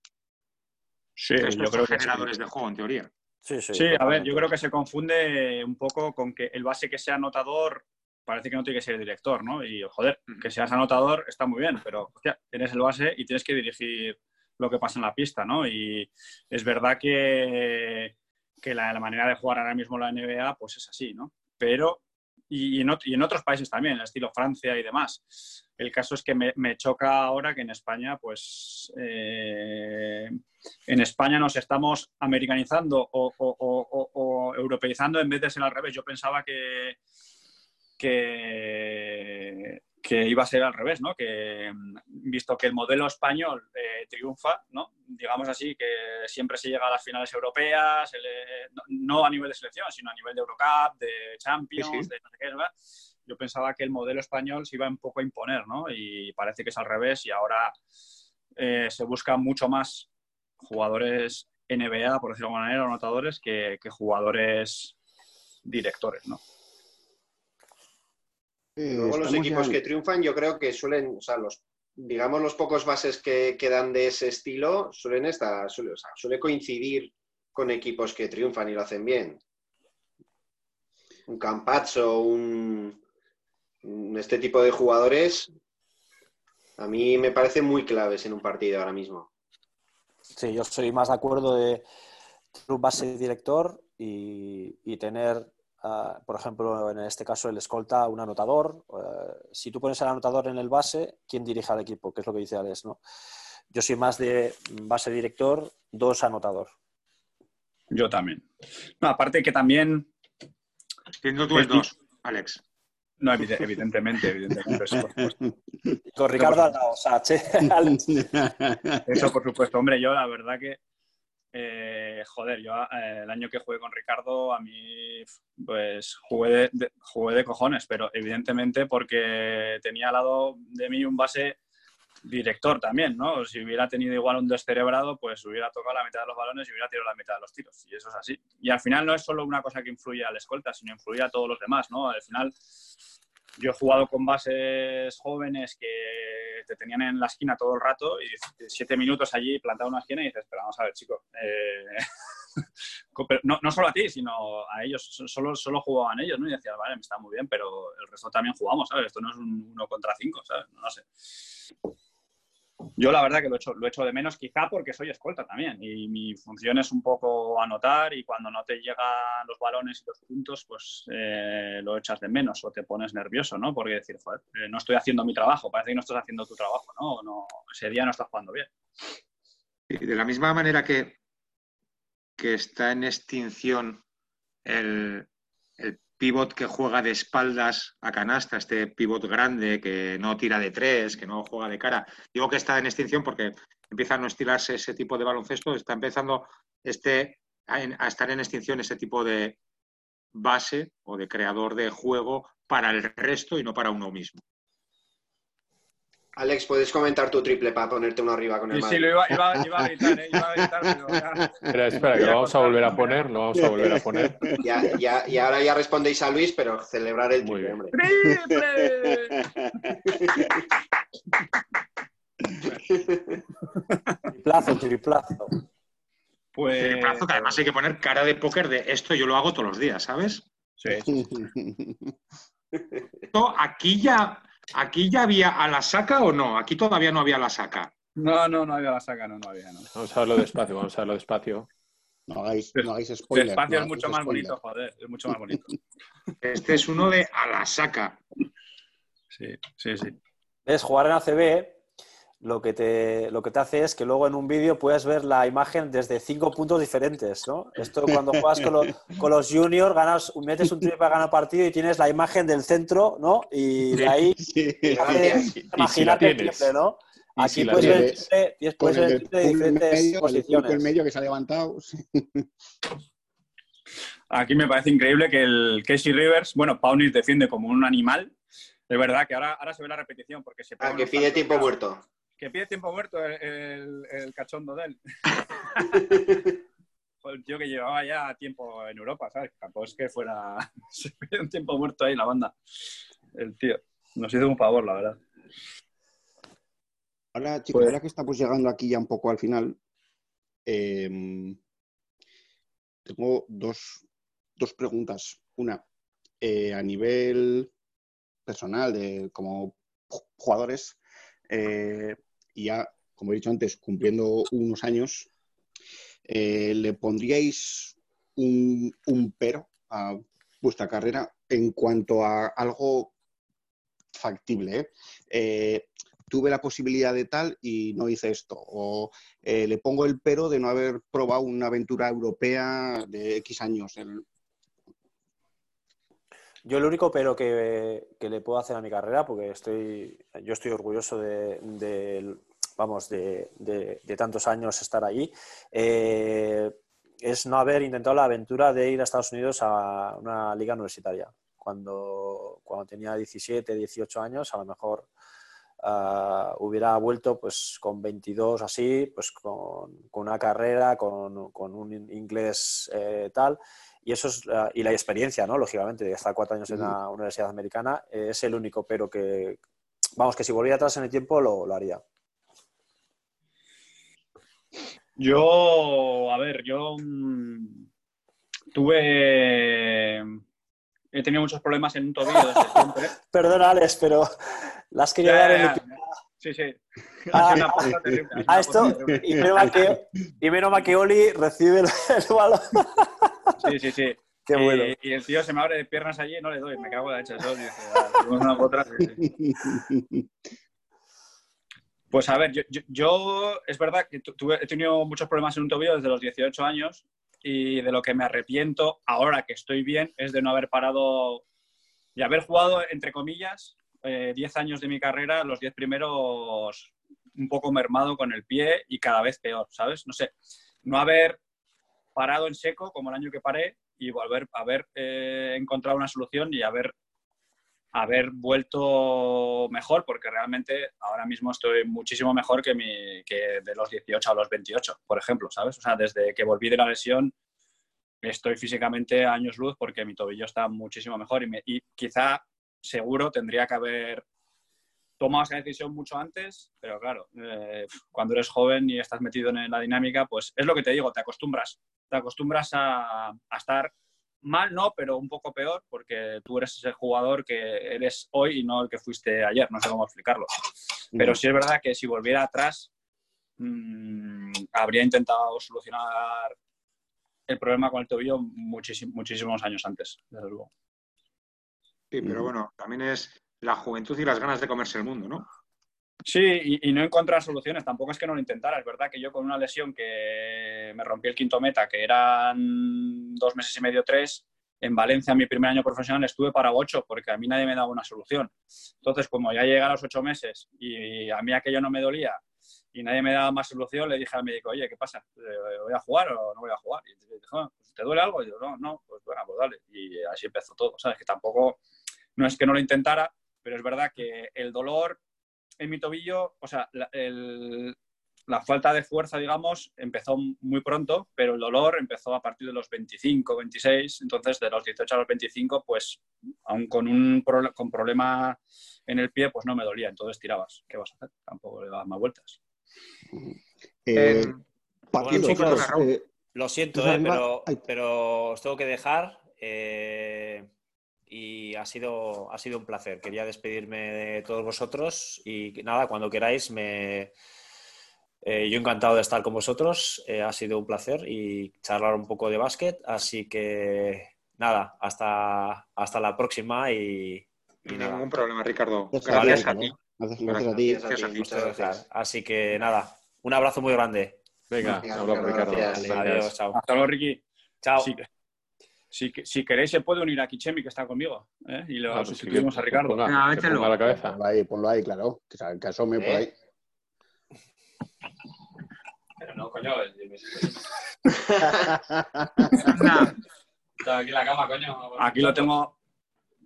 Sí, yo creo que generadores de juego, en teoría. Sí, sí, sí a ver, yo creo que se confunde un poco con que el base que sea anotador parece que no tiene que ser director, ¿no? Y joder, que seas anotador está muy bien, pero hostia, tienes el base y tienes que dirigir lo que pasa en la pista, ¿no? Y es verdad que que la, manera de jugar ahora mismo la NBA pues es así, ¿no? Pero, y, en, otros países también, el estilo Francia y demás. El caso es que me, choca ahora que en España, pues, eh, en España nos estamos americanizando o, o, europeizando en vez de ser al revés. Yo pensaba que, que que iba a ser al revés, ¿no? Que mm, visto que el modelo español eh, triunfa, ¿no? Digamos así, que siempre se llega a las finales europeas, eh, no, a nivel de selección, sino a nivel de Eurocup, de Champions, de no sé qué, Yo pensaba que el modelo español se iba un poco a imponer, ¿no? Y parece que es al revés y ahora eh, se buscan mucho más jugadores NBA, por decirlo de alguna manera, anotadores, que, que jugadores directores, ¿no? Luego los equipos que triunfan, yo creo que suelen, o sea, los, digamos, los pocos bases que, quedan de ese estilo suelen estar, suele, o sea, suele coincidir con equipos que triunfan y lo hacen bien. Un Campazzo, un, este tipo de jugadores, a mí me parecen muy claves en un partido ahora mismo. Sí, yo soy más de acuerdo de un base director y, y tener por ejemplo, en este caso el escolta, un anotador. Eh, si tú pones el anotador en el base, ¿quién dirige al equipo? Que es lo que dice Alex, ¿no? Yo soy más de base director, dos anotador. Yo también. No, aparte que también... Siendo tú el dos, Alex. No, evidentemente, evidentemente. Eso, Con Ricardo al lado, o sea, che, Eso, por supuesto. Hombre, yo la verdad que eh, joder, yo eh, el año que jugué con Ricardo, a mí, pues jugué de, jugué de cojones, pero evidentemente porque tenía al lado de mí un base director también, ¿no? Si hubiera tenido igual un descerebrado, pues hubiera tocado la mitad de los balones y hubiera tirado la mitad de los tiros. Y eso es así. Y al final no es solo una cosa que influye al escolta, sino influye a todos los demás, ¿no? Al final yo he jugado con bases jóvenes que te tenían en la esquina todo el rato y siete minutos allí plantado una esquina y dices, pero vamos a ver, chico. Eh, no, no, solo a ti, sino a ellos. Solo, solo jugaban ellos, ¿no? Y decías, vale, me está muy bien, pero el resto también jugamos, ¿sabes? Esto no es un uno contra cinco, ¿sabes? No, no sé. Yo la verdad que lo echo, lo echo de menos, quizá porque soy escolta también y mi función es un poco anotar y cuando no te llegan los balones y los puntos, pues eh, lo echas de menos o te pones nervioso, ¿no? Porque decir, joder, eh, no estoy haciendo mi trabajo, parece que no estás haciendo tu trabajo, ¿no? ese día no estás jugando bien. Y de la misma manera que, que está en extinción el, pivot que juega de espaldas a canasta, este pivot grande que no tira de tres, que no juega de cara. Digo que está en extinción porque empieza a no estilarse ese tipo de baloncesto, está empezando este, a, a estar en extinción ese tipo de base o de creador de juego para el resto y no para uno mismo. Alex, ¿puedes comentar tu triple para ponerte uno arriba con el Sí, sí, lo iba, iba, iba, a gritar, ¿eh? Iba a gritar, pero ya... Espera, espera, que lo vamos a volver a poner, lo vamos a volver a poner. Ya, ya, y ahora ya respondéis a Luis, pero celebrar el triple, hombre. ¡Triple! triplazo, triplazo. Pues... Triplazo, que además hay que poner cara de póker de esto yo lo hago todos los días, ¿sabes? Sí, sí. Esto, aquí ya ¿Aquí ya había a la saca o no? Aquí todavía no había la saca. No, no, no había la saca, no, no había. No. Vamos a verlo despacio, vamos a verlo despacio. No hagáis, no hagáis spoiler. Despacio no es mucho más spoiler. bonito, joder, es mucho más bonito. Este es uno de a la saca. Sí, sí, sí. Es jugar en ACB, lo que, te, lo que te hace es que luego en un vídeo puedes ver la imagen desde cinco puntos diferentes, ¿no? Esto cuando juegas con, los, con los juniors, ganas, metes un triple para ganar partido y tienes la imagen del centro, ¿no? Y de ahí Sí. imagínate el triple, ¿no? Aquí si puedes ver el tienes. triple, el triple de diferentes medio, posiciones. medio que se ha levantado. sí. Aquí me parece increíble que el Casey Rivers, bueno, Paunis defiende como un animal. Es verdad que ahora, ahora se ve la repetición porque se Ah, que pide tiempo muerto. Que pide tiempo muerto el, el- el cachondo de él. El tío que llevaba ya tiempo en Europa, ¿sabes? Tampoco es que fuera. Se un tiempo muerto ahí la banda. El tío. Nos hizo un favor, la verdad. Ahora, chicos, Pues- ahora que estamos llegando aquí ya un poco al final, eh, tengo dos, dos preguntas. Una, eh, a nivel personal, de como ju- jugadores, eh, y ya, como he dicho antes, cumpliendo unos años, eh, ¿le pondríais un, un pero a vuestra carrera en cuanto a algo factible? ¿eh? Eh, tuve la posibilidad de tal y no hice esto. O le pongo el pero de no haber probado una aventura europea de X años. El- Yo lo único pero que, le puedo hacer a mi carrera, porque estoy, yo estoy orgulloso de, vamos, de- de tantos años estar allí, eh, es no haber intentado la aventura de ir a Estados Unidos a una liga universitaria. Cuando, cuando tenía 17, 18 años, a lo mejor ah, hubiera vuelto pues con 22 así, pues con, con una carrera, con, con un inglés eh, tal. Y eso es la, y la experiencia, ¿no? Lógicamente, de estar cuatro años en la universidad americana eh, es el único, pero que, vamos, que si volviera atrás en el tiempo lo, lo haría. Yo, a ver, yo mm, tuve. He tenido muchos problemas en un tobillo desde siempre. Perdona, Alex, pero las quería dar en el... Sí, sí. Ah, una terrible, A una esto, terrible. y menos mal que, y menos mal que Oli recibe el, el balón. Sí, sí, sí. Qué y, bueno. y el tío se me abre de piernas allí y no le doy, me cago en la hecha eso. Dice, "Ah, tenemos una por otra", sí, sí. Pues a ver, yo, yo- yo- es verdad que tu- tuve- he tenido muchos problemas en un tobillo desde los 18 años y de lo que me arrepiento ahora que estoy bien es de no haber parado y haber jugado, entre comillas, 10 eh, años de mi carrera, los 10 primeros un poco mermado con el pie y cada vez peor, ¿sabes? No sé, no haber parado en seco como el año que paré y volver a haber eh, encontrado una solución y haber, haber vuelto mejor, porque realmente ahora mismo estoy muchísimo mejor que, mi, que de los 18 a los 28, por ejemplo, ¿sabes? O sea, desde que volví de la lesión estoy físicamente a años luz porque mi tobillo está muchísimo mejor y quizá seguro tendría que haber tomado esa decisión mucho antes, pero claro, eh, cuando eres joven y estás metido en la dinámica, pues es lo que te digo, te acostumbras, te acostumbras a, estar mal, no, pero un poco peor, porque tú eres ese jugador que eres hoy y no el que fuiste ayer, no sé cómo explicarlo. Pero sí es verdad que si volviera atrás, mm, habría intentado solucionar el problema con el tobillo muchísimos años antes, desde luego. Sí, pero bueno, también es la juventud y las ganas de comerse el mundo, ¿no? Sí, y, no encontrar soluciones. Tampoco es que no lo intentara. Es verdad que yo con una lesión que me rompí el quinto meta, que eran dos meses y medio, tres, en Valencia, en mi primer año profesional, estuve para ocho, porque a mí nadie me daba una solución. Entonces, como ya llegué a los ocho meses y a mí aquello no me dolía y nadie me daba más solución, le dije al médico, oye, ¿qué pasa? Eh, ¿Voy a jugar o no voy a jugar? Y dijo, ah, pues, ¿te duele algo? Y yo, no, no, pues bueno, pues dale. Y así empezó todo, ¿sabes? Que tampoco, no es que no lo intentara, pero es verdad que el dolor en mi tobillo, o sea, la, falta de fuerza, digamos, empezó muy pronto, pero el dolor empezó a partir de los 25, 26, entonces de los 18 a los 25, pues aún con un con problema en el pie, pues no me dolía, entonces tirabas. ¿Qué vas a hacer? Tampoco le dabas más vueltas. Eh, eh, lo siento, eh, pero, pero, os tengo que dejar y ha sido, ha sido un placer. Quería despedirme de todos vosotros y nada, cuando queráis, me, eh, yo encantado de estar con vosotros. Eh, ha sido un placer y charlar un poco de básquet. Así que nada, hasta, hasta la próxima y, Ningún problema, Ricardo. Gracias, a ti. Gracias, a ti. Así que nada, un abrazo muy grande. Venga, hablamos, Ricardo. Adiós, chao. Hasta luego, Ricky. Chao si, si, queréis, se puede unir a Kichemi, que está conmigo, ¿eh? y lo ah, pues sustituimos a Ricardo. Ponga, Venga, a la cabeza. Ponlo ahí, ponlo ahí, claro. Que, que asome por ahí. Pero no, coño. está aquí la cama, coño. Aquí lo tengo.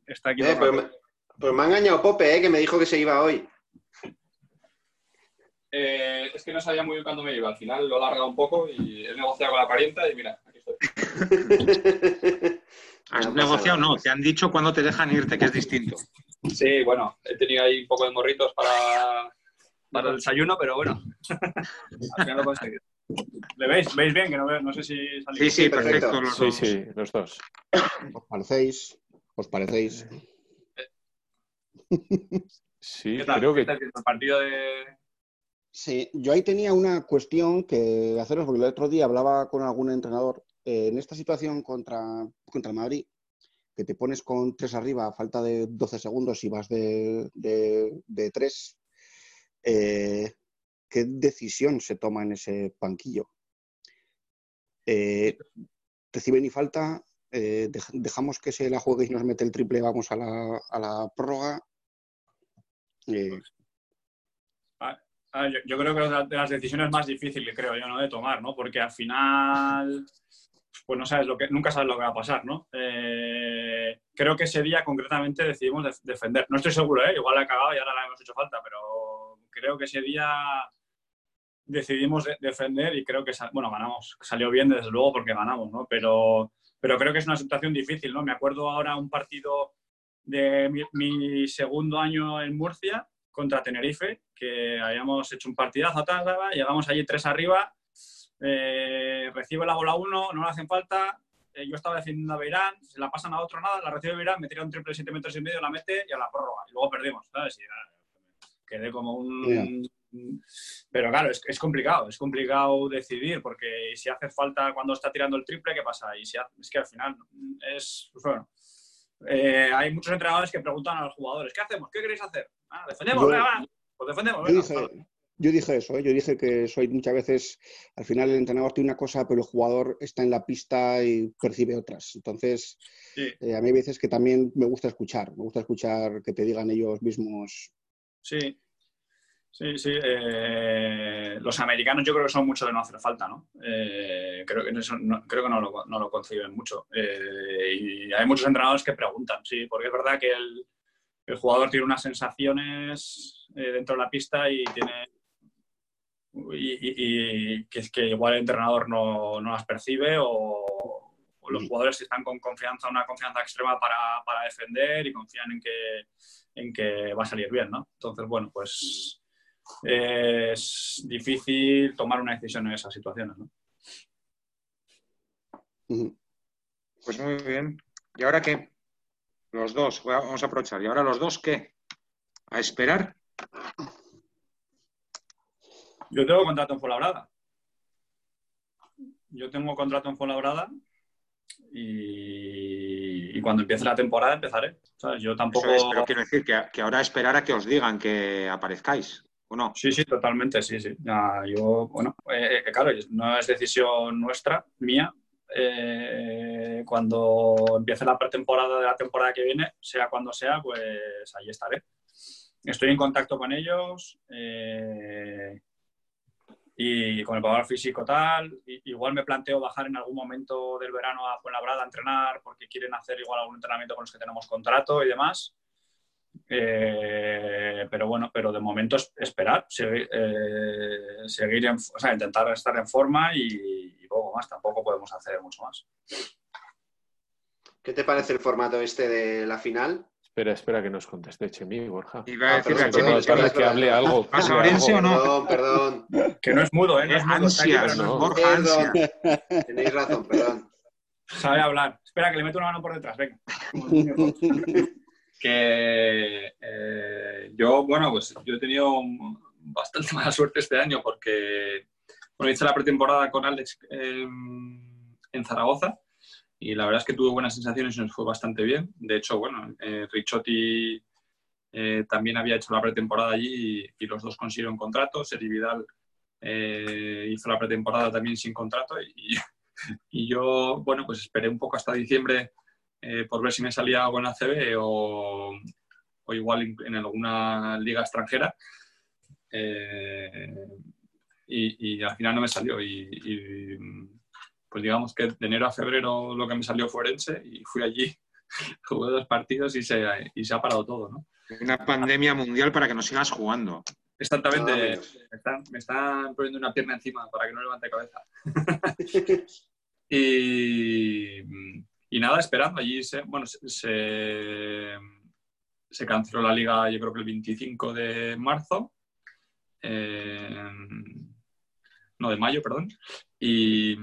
Está aquí. Eh, pues, me, pues, me, ha engañado Pope, eh, que me dijo que se iba hoy. Eh, es que no sabía muy bien cuándo me iba. Al final lo he largado un poco y he negociado con la parienta y mira. ¿Has negociado? No, te han dicho cuándo te dejan irte, que es distinto. Sí, bueno, he tenido ahí un poco de morritos para, para el desayuno, pero bueno, al final lo he conseguido. ¿Le veis? ¿Veis bien? Que no, no sé si salís. Sí, sí, perfecto. Los sí, sí, los dos. ¿Os parecéis? ¿Os parecéis? Sí, creo que... el partido de, Sí, yo ahí tenía una cuestión que haceros, porque el otro día hablaba con algún entrenador. Eh, en esta situación contra, contra Madrid, que te pones con tres arriba a falta de 12 segundos y vas de, de, tres, eh, ¿qué decisión se toma en ese banquillo? Eh, reciben y falta, dejamos que se la juegue y nos mete el triple, vamos a la, a la prórroga. Ah, yo, creo que es de las decisiones más difíciles, creo yo, ¿no? De tomar, ¿no? Porque al final, pues no sabes lo que, nunca sabes lo que va a pasar, ¿no? Eh, creo que ese día concretamente decidimos defender. No estoy seguro, ¿eh? Igual la he cagado y ahora la hemos hecho falta, pero creo que ese día decidimos defender y creo que, bueno, ganamos. Salió bien, desde luego, porque ganamos, ¿no? Pero, pero creo que es una situación difícil, ¿no? Me acuerdo ahora un partido de mi segundo año en Murcia, contra Tenerife, que habíamos hecho un partidazo, llegamos allí tres arriba, eh, recibe la bola uno, no le hacen falta, eh, yo estaba defendiendo a Beirán, se la pasan a otro nada, la recibe Beirán, me tira un triple de 7 metros y medio, la mete y a la prórroga. Y luego perdimos, ¿sabes? Y, quedé como un... Pero claro, es, es, complicado, es complicado decidir, porque si hace falta cuando está tirando el triple, ¿qué pasa? Y si es que al final es, pues bueno, eh, hay muchos entrenadores que preguntan a los jugadores, ¿qué hacemos? ¿Qué queréis hacer? Ah, defendemos, Pues defendemos. yo dije eso, ¿eh? yo dije que soy muchas veces, al final el entrenador tiene una cosa, pero el jugador está en la pista y percibe otras. Entonces, eh, a mí hay veces que también me gusta escuchar, me gusta escuchar que te digan ellos mismos. Sí, sí, sí. Eh, los americanos yo creo que son mucho de no hacer falta, ¿no? creo que, no, creo que no, lo, no lo conciben mucho. y hay muchos entrenadores que preguntan, sí, porque es verdad que el, el jugador tiene unas sensaciones dentro de la pista y tiene y, que es que igual el entrenador no, no las percibe o, los jugadores están con confianza, una confianza extrema para, para, defender y confían en que, en que va a salir bien, ¿no? Entonces, bueno, pues es difícil tomar una decisión en esas situaciones, ¿no? Pues muy bien. ¿Y ahora qué? Los dos, vamos a aprovechar. ¿Y ahora los dos qué? ¿A esperar? Yo tengo contrato en Fuenlabrada. Yo tengo contrato en Fuenlabrada y, y cuando empiece la temporada empezaré. Yo tampoco. pero quiero decir que, ahora esperar a que os digan que aparezcáis. ¿O no? Sí, sí, totalmente, sí, sí. yo, bueno, eh, eh, claro, no es decisión nuestra, mía. Eh, cuando empiece la pretemporada de la temporada que viene, sea cuando sea, pues ahí estaré. Estoy en contacto con ellos. Eh, y con el valor físico tal, igual me planteo bajar en algún momento del verano a Fuenlabrada a entrenar porque quieren hacer igual algún entrenamiento con los que tenemos contrato y demás. Eh, pero bueno, pero de momento esperar, seguir, eh, seguir o sea, intentar estar en forma y, poco más, tampoco podemos hacer mucho más. ¿Qué te parece el formato este de la final? Espera, espera que nos conteste Chemi, Borja. Iba a decir ah, que, que, hable algo. ¿Pasa Orense o no? Perdón, perdón. Que no es mudo, ¿eh? No es mudo, ansias, no. Borja, ansia. Tenéis razón, perdón. Sabe hablar. Espera, que le meto una mano por detrás, venga. que eh, yo, bueno, pues yo he tenido bastante mala suerte este año porque, bueno, hice la pretemporada con Alex eh, en Zaragoza y la verdad es que tuve buenas sensaciones y nos fue bastante bien. De hecho, bueno, eh, Richotti eh, también había hecho la pretemporada allí y, los dos consiguieron contrato. Seri Vidal eh, hizo la pretemporada también sin contrato y, yo, bueno, pues esperé un poco hasta diciembre eh, por ver si me salía algo en ACB o, o igual en alguna liga extranjera. Y, y, al final no me salió y pues digamos que de enero a febrero lo que me salió forense y fui allí, jugué dos partidos y se, y se ha parado todo, ¿no? Una pandemia mundial para que no sigas jugando. Exactamente, me, están, poniendo una pierna encima para que no levante cabeza. y, y, nada, esperando. Allí se, bueno, se, se, canceló la liga yo creo que el 25 de marzo. Eh, no, de mayo, perdón. Y,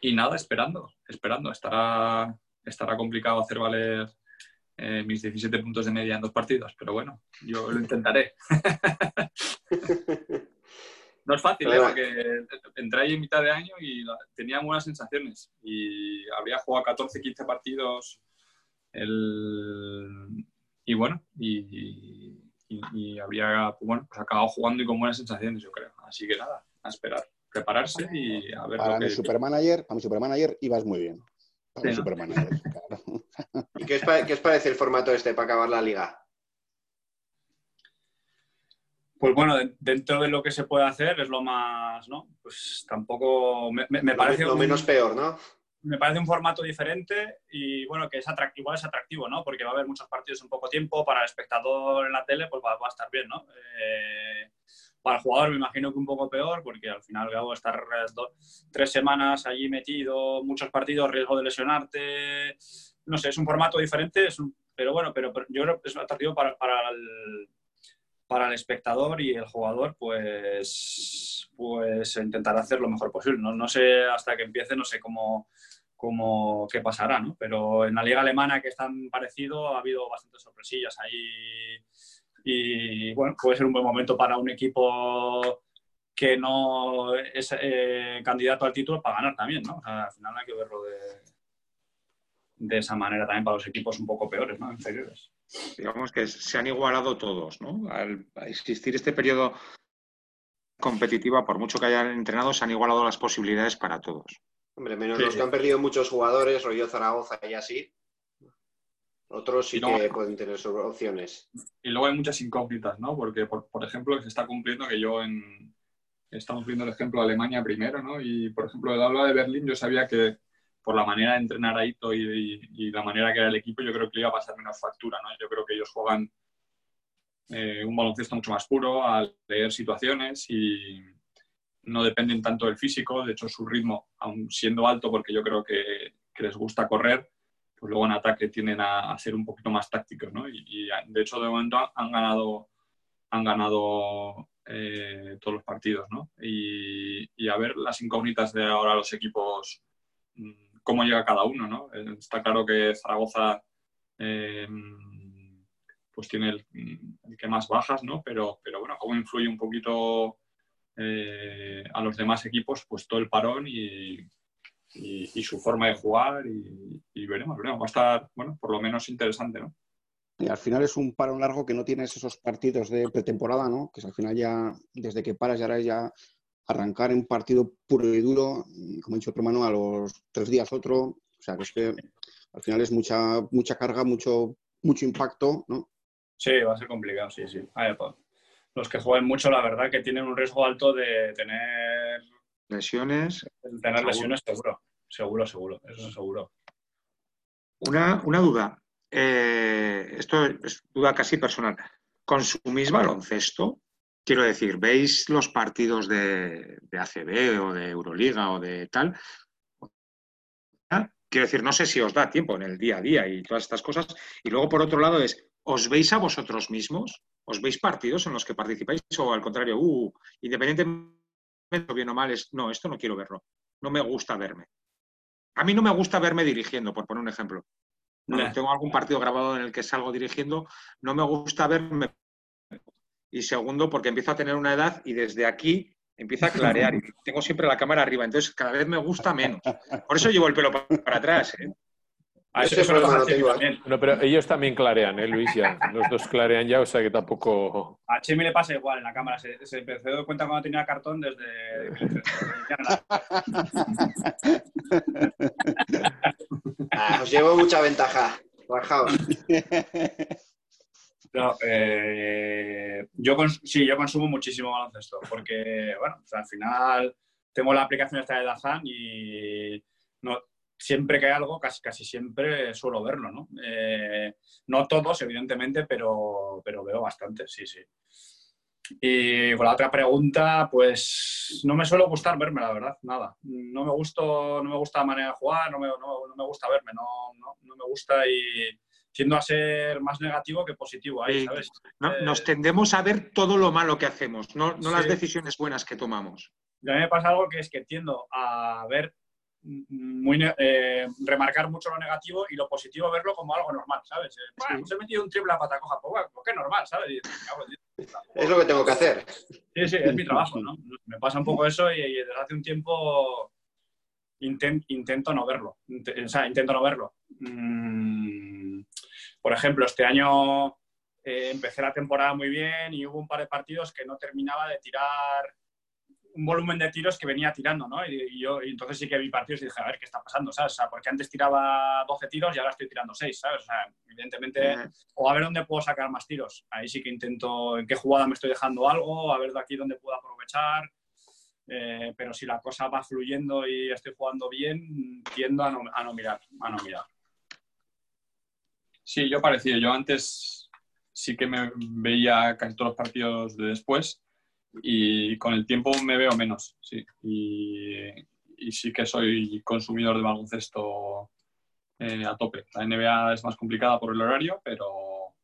y nada, esperando, esperando. Estará, estará complicado hacer valer eh, mis 17 puntos de media en dos partidos, pero bueno, yo lo intentaré. no es fácil, ¿eh? porque entré ahí en mitad de año y tenía buenas sensaciones. Y habría jugado 14, 15 partidos. El... Y bueno, y, y, habría bueno, pues acabado jugando y con buenas sensaciones, yo creo. Así que nada, a esperar, prepararse y a ver para lo que... mi supermanager, para mi supermanager ibas muy bien. Para mi supermanager, claro. ¿Y qué os, qué os parece el formato este para acabar la liga? Pues bueno, dentro de lo que se puede hacer es lo más, ¿no? Pues tampoco me, me parece... Lo menos peor, ¿no? me parece un formato diferente y bueno, que es atractivo, igual es atractivo, ¿no? Porque va a haber muchos partidos en poco tiempo, para el espectador en la tele pues va, a estar bien, ¿no? Eh, para el jugador me imagino que un poco peor, porque al final a estar tres semanas allí metido, muchos partidos, riesgo de lesionarte, no sé, es un formato diferente, es pero bueno, pero, yo creo que es atractivo para, para, el, para el espectador y el jugador, pues, pues intentar hacer lo mejor posible. No, no sé hasta que empiece, no sé cómo como qué pasará, ¿no? Pero en la liga alemana, que es tan parecido, ha habido bastantes sorpresillas ahí. Y bueno, puede ser un buen momento para un equipo que no es eh, candidato al título para ganar también, ¿no? al final hay que verlo de esa manera también para los equipos un poco peores, ¿no? Inferiores. Digamos que se han igualado todos, ¿no? Al existir este periodo competitiva, por mucho que hayan entrenado, se han igualado las posibilidades para todos. Hombre, menos los que han perdido muchos jugadores, rollo Zaragoza y así. Otros sí que pueden tener opciones. Y luego hay muchas incógnitas, ¿no? Porque, por, ejemplo, se está cumpliendo que yo en... Estamos viendo el ejemplo de Alemania primero, ¿no? Y, por ejemplo, el habla de Berlín, yo sabía que por la manera de entrenar a Ito y, la manera que era el equipo, yo creo que le iba a pasar menos factura, ¿no? Yo creo que ellos juegan eh, un baloncesto mucho más puro, a leer situaciones y no dependen tanto del físico. De hecho, su ritmo, aun siendo alto, porque yo creo que, les gusta correr, pues luego en ataque tienden a, ser un poquito más tácticos, ¿no? Y, de hecho, de momento han ganado, han ganado eh, todos los partidos, ¿no? Y, a ver las incógnitas de ahora los equipos mm, cómo llega cada uno, ¿no? Eh, está claro que Zaragoza eh, pues tiene el, que más bajas, ¿no? Pero, pero bueno, cómo influye un poquito a los demás equipos, pues todo el parón y, su forma de jugar y, veremos, veremos, va a estar, bueno, por lo menos interesante, ¿no? Y al final es un parón largo que no tienes esos partidos de pretemporada, ¿no? Que al final ya, desde que paras, ya ahora ya arrancar en partido puro y duro, como ha dicho otro mano, a los tres días otro. O sea, que es que al final es mucha, mucha carga, mucho, mucho impacto, ¿no? Sí, va a ser complicado, sí, sí. Los que jueguen mucho, la verdad, que tienen un riesgo alto de tener lesiones. tener lesiones seguro, seguro, seguro, eso es seguro. Una, una duda. Eh, esto es duda casi personal. ¿Consumís baloncesto? Quiero decir, ¿veis los partidos de, ACB o de Euroliga o de tal? Quiero decir, no sé si os da tiempo en el día a día y todas estas cosas. Y luego, por otro lado, es, ¿os veis a vosotros mismos? ¿Os veis partidos en los que participáis? O al contrario, uh, independientemente bien o mal, es, no, esto no quiero verlo. No me gusta verme. A mí no me gusta verme dirigiendo, por poner un ejemplo. tengo algún partido grabado en el que salgo dirigiendo, no me gusta verme y segundo porque empiezo a tener una edad y desde aquí empieza a clarear y tengo siempre la cámara arriba, entonces cada vez me gusta menos. Por eso llevo el pelo para, atrás. ¿eh? Ah, eso, no, pero ellos también clarean, ¿eh, Luis? Ya. Los dos clarean ya, o sea que tampoco. A Chemi le pasa igual en la cámara. Se, se empezó a dar cuenta cuando tenía cartón desde. ah, os llevo mucha ventaja. Bajaos. No, eh, yo sí, yo consumo muchísimo baloncesto porque, bueno, al final tengo la aplicación esta de Dazan y no, siempre que hay algo, casi, casi siempre suelo verlo, ¿no? Eh, no todos, evidentemente, pero, pero veo bastante, sí, sí. Y con la otra pregunta, pues no me suele gustar verme, la verdad, nada. No me, gusto, no me gusta la manera de jugar, no me, no, me gusta verme, no, no me gusta y tiendo a ser más negativo que positivo ahí, ¿sabes? Eh, nos tendemos a ver todo lo malo que hacemos, no, las decisiones buenas que tomamos. Y a mí me pasa algo que es que tiendo a ver muy eh, remarcar mucho lo negativo y lo positivo verlo como algo normal, ¿sabes? Eh, bueno, he metido un triple a pata coja, pues bueno, pues qué normal, ¿sabes? es lo que tengo que hacer. Sí, sí, es mi trabajo, ¿no? Me pasa un poco eso y, desde hace un tiempo intento no verlo. o sea, intento no verlo. Mm, por ejemplo, este año eh, empecé la temporada muy bien y hubo un par de partidos que no terminaba de tirar un volumen de tiros que venía tirando, ¿no? Y, yo entonces sí que vi partidos y dije, a ver, ¿qué está pasando? ¿Sabes? O sea, porque antes tiraba 12 tiros y ahora estoy tirando 6, ¿sabes? O sea, evidentemente, o a ver dónde puedo sacar más tiros. Ahí sí que intento en qué jugada me estoy dejando algo, a ver de aquí dónde puedo aprovechar. Eh, pero si la cosa va fluyendo y estoy jugando bien, tiendo a no, a no mirar, a no mirar. Sí, yo parecido. Yo antes sí que me veía casi todos los partidos de después y con el tiempo me veo menos, sí. Y, sí que soy consumidor de baloncesto eh, a tope. La NBA es más complicada por el horario, pero,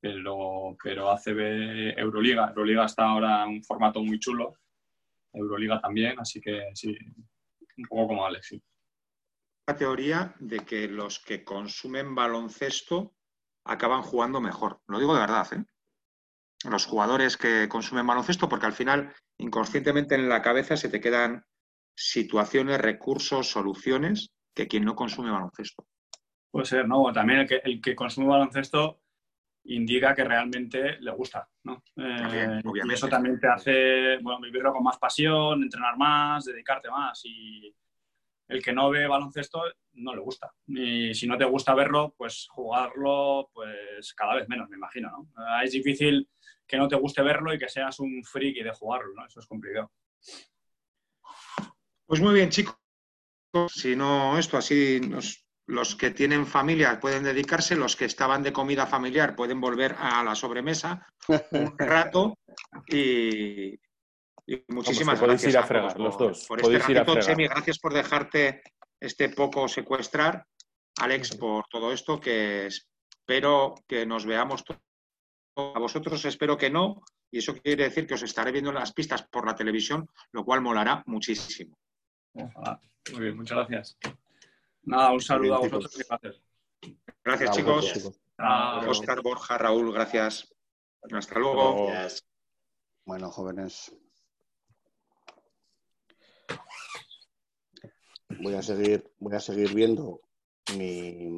pero, pero ACB Euroliga. Euroliga está ahora en un formato muy chulo. Euroliga también, así que sí, un poco como Alex, la teoría de que los que consumen baloncesto acaban jugando mejor. Lo digo de verdad, ¿eh? Los jugadores que consumen baloncesto, porque al final, inconscientemente en la cabeza se te quedan situaciones, recursos, soluciones que quien no consume baloncesto. Puede ser, ¿no? O también el que, el que consume baloncesto indica que realmente le gusta, ¿no? Eh, También, y obviamente. eso también te hace bueno, vivirlo con más pasión, entrenar más, dedicarte más. Y el que no ve baloncesto no le gusta. Y si no te gusta verlo, pues jugarlo, pues cada vez menos, me imagino, ¿no? Eh, Es difícil que no te guste verlo y que seas un friki de jugarlo, ¿no? Eso es complicado. Pues muy bien, chicos. Si no, esto así, nos- los que tienen familia pueden dedicarse, los que estaban de comida familiar pueden volver a la sobremesa un rato y, y muchísimas podéis gracias ir a fregar, por, los dos. por este Podéis ir a ratito. fregar. Chemi, gracias por dejarte este poco secuestrar. Alex, por todo esto, que espero que nos veamos todos. A vosotros espero que no, y eso quiere decir que os estaré viendo en las pistas por la televisión, lo cual molará muchísimo. Ojalá. Muy bien, muchas gracias. Nada, un saludo a vosotros y chicos. gracias. Gracias, A chicos. Oscar, Borja, Raúl, gracias. Hasta luego. luego. Gracias. Bueno, jóvenes. Voy a seguir, voy a seguir viendo mi,